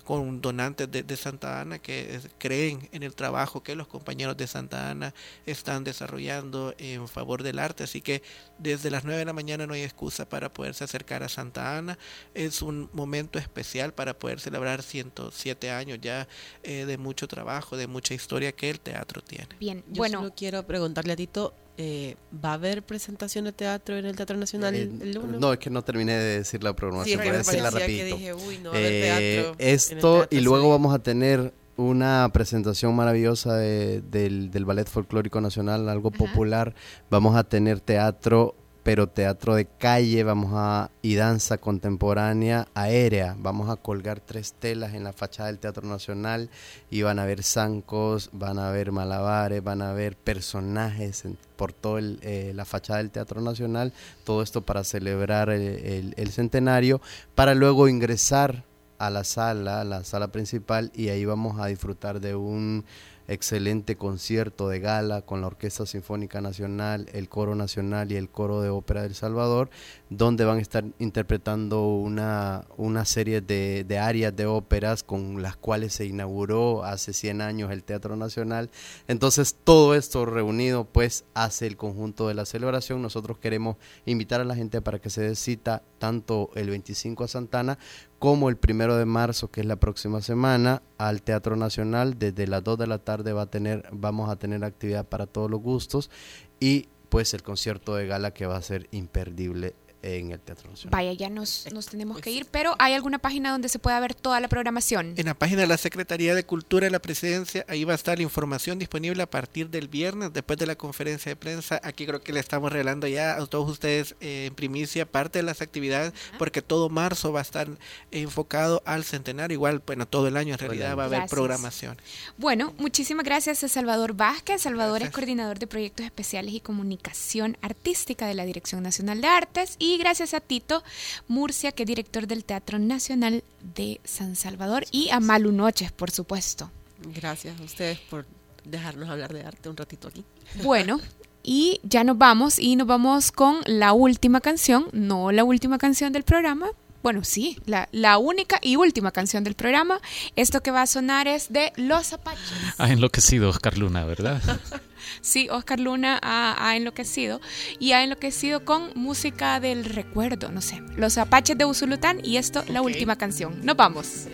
con donantes de, Santa Ana que creen en el trabajo que los compañeros de Santa Ana están desarrollando en favor del arte. Así que desde las 9 de la mañana no hay excusa para poderse acercar a Santa Ana. Es un momento especial para poder celebrar 107 años ya eh, de mucho trabajo, de mucha historia que el teatro tiene. Bien, Yo bueno. solo quiero preguntarle a Tito, eh, ¿va a haber presentación de teatro en el Teatro Nacional Eh, el lunes? no, es que no terminé de decir la Sí, programación, me decirla parecía que rapidito. dije, uy, no va a haber Eh, esto teatro y luego vamos a tener una presentación maravillosa de- del, del Ballet Folclórico Nacional, algo popular. Vamos a tener teatro, pero teatro de calle, vamos a y danza contemporánea aérea. Vamos a colgar tres telas en la fachada del Teatro Nacional y van a ver zancos, van a ver malabares, van a ver personajes en- por toda la fachada del Teatro Nacional. Todo esto para celebrar el- el- el centenario, para luego ingresar a la sala, a la sala principal, y ahí vamos a disfrutar de un excelente concierto de gala con la Orquesta Sinfónica Nacional, el Coro Nacional y el Coro de Ópera del Salvador, donde van a estar interpretando una, una serie de, de áreas de óperas con las cuales se inauguró hace 100 años el Teatro Nacional. Entonces, todo esto reunido, pues, hace el conjunto de la celebración. Nosotros queremos invitar a la gente para que se dé cita tanto el 25 a Santana como el primero de marzo, que es la próxima semana, al Teatro Nacional. Desde las 2 de la tarde va a tener, vamos a tener actividad para todos los gustos y pues el concierto de gala que va a ser imperdible en el Teatro Nacional. Vaya, ya nos, nos tenemos que ir, pero ¿hay alguna página donde se pueda ver toda la programación? En la página de la Secretaría de Cultura de la Presidencia, ahí va a estar la información disponible a partir del viernes, después de la conferencia de prensa. Aquí creo que le estamos regalando ya a todos ustedes eh, en primicia parte de las actividades, porque todo marzo va a estar enfocado al centenario. Igual, bueno, todo el año en realidad va a haber Gracias. programación. Bueno, muchísimas gracias a Salvador Vázquez. Salvador es coordinador de proyectos especiales y comunicación artística de la Dirección Nacional de Artes. Y gracias a Tito Murcia, que es director del Teatro Nacional de San Salvador. Y a Malu Noches, por supuesto. Gracias a ustedes por dejarnos hablar de arte un ratito aquí. Bueno, *laughs* y ya nos vamos y nos vamos con la última canción, no la última canción del programa. Bueno, sí, la, la única y última canción del programa. Esto que va a sonar es de Los Apaches. Ha enloquecido Oscar Luna, ¿verdad? *laughs* Sí, Oscar Luna ha, ha enloquecido y ha enloquecido con música del recuerdo, no sé, Los Apaches de Usulután y esto, la última canción. Nos vamos.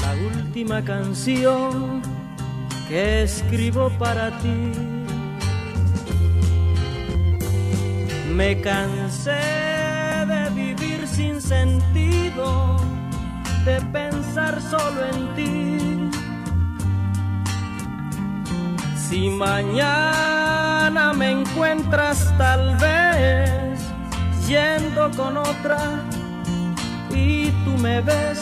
la última canción que escribo para ti. Me cansé de vivir sin sentido, de pensar solo en ti. Si mañana me encuentras tal vez yendo con otra y tú me ves,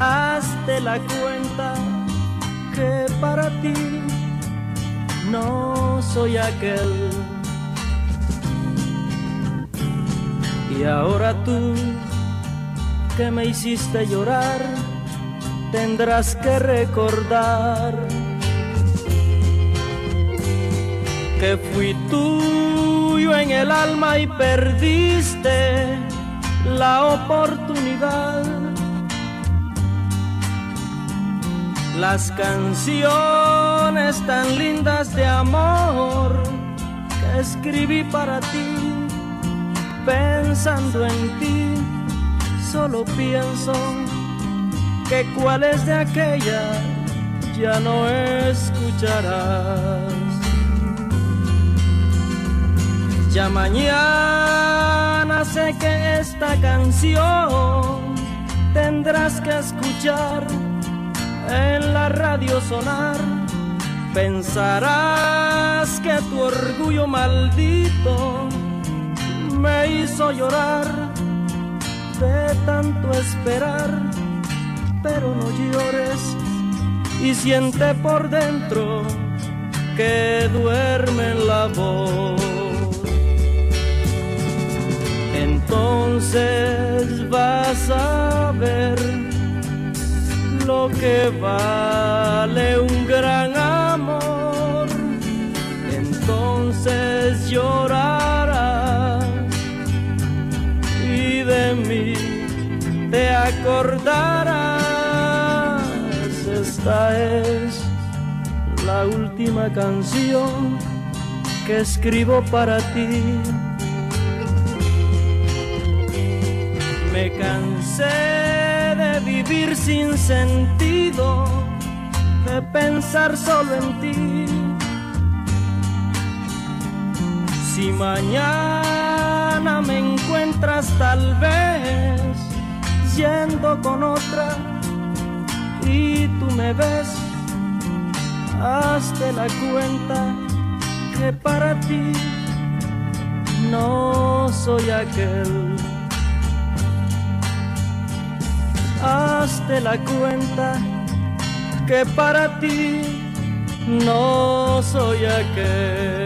hazte la cuenta que para ti no soy aquel. Y ahora tú que me hiciste llorar, tendrás que recordar que fui tuyo en el alma y perdiste la oportunidad. Las canciones tan lindas de amor que escribí para ti, pensando en ti, solo pienso que cuáles de aquellas ya no escucharás. Ya mañana sé que esta canción tendrás que escuchar en la radio sonar. Pensarás que tu orgullo maldito me hizo llorar de tanto esperar, pero no llores y siente por dentro que duerme la voz. Entonces vas a ver lo que vale un gran amor, entonces llorarás y de mí te acordarás. Esta es la última canción que escribo para ti. De vivir sin sentido, de pensar solo en ti. Si mañana me encuentras tal vez yendo con otra y tú me ves, hazte la cuenta que para ti no soy aquel. Hazte la cuenta que para ti no soy aquel.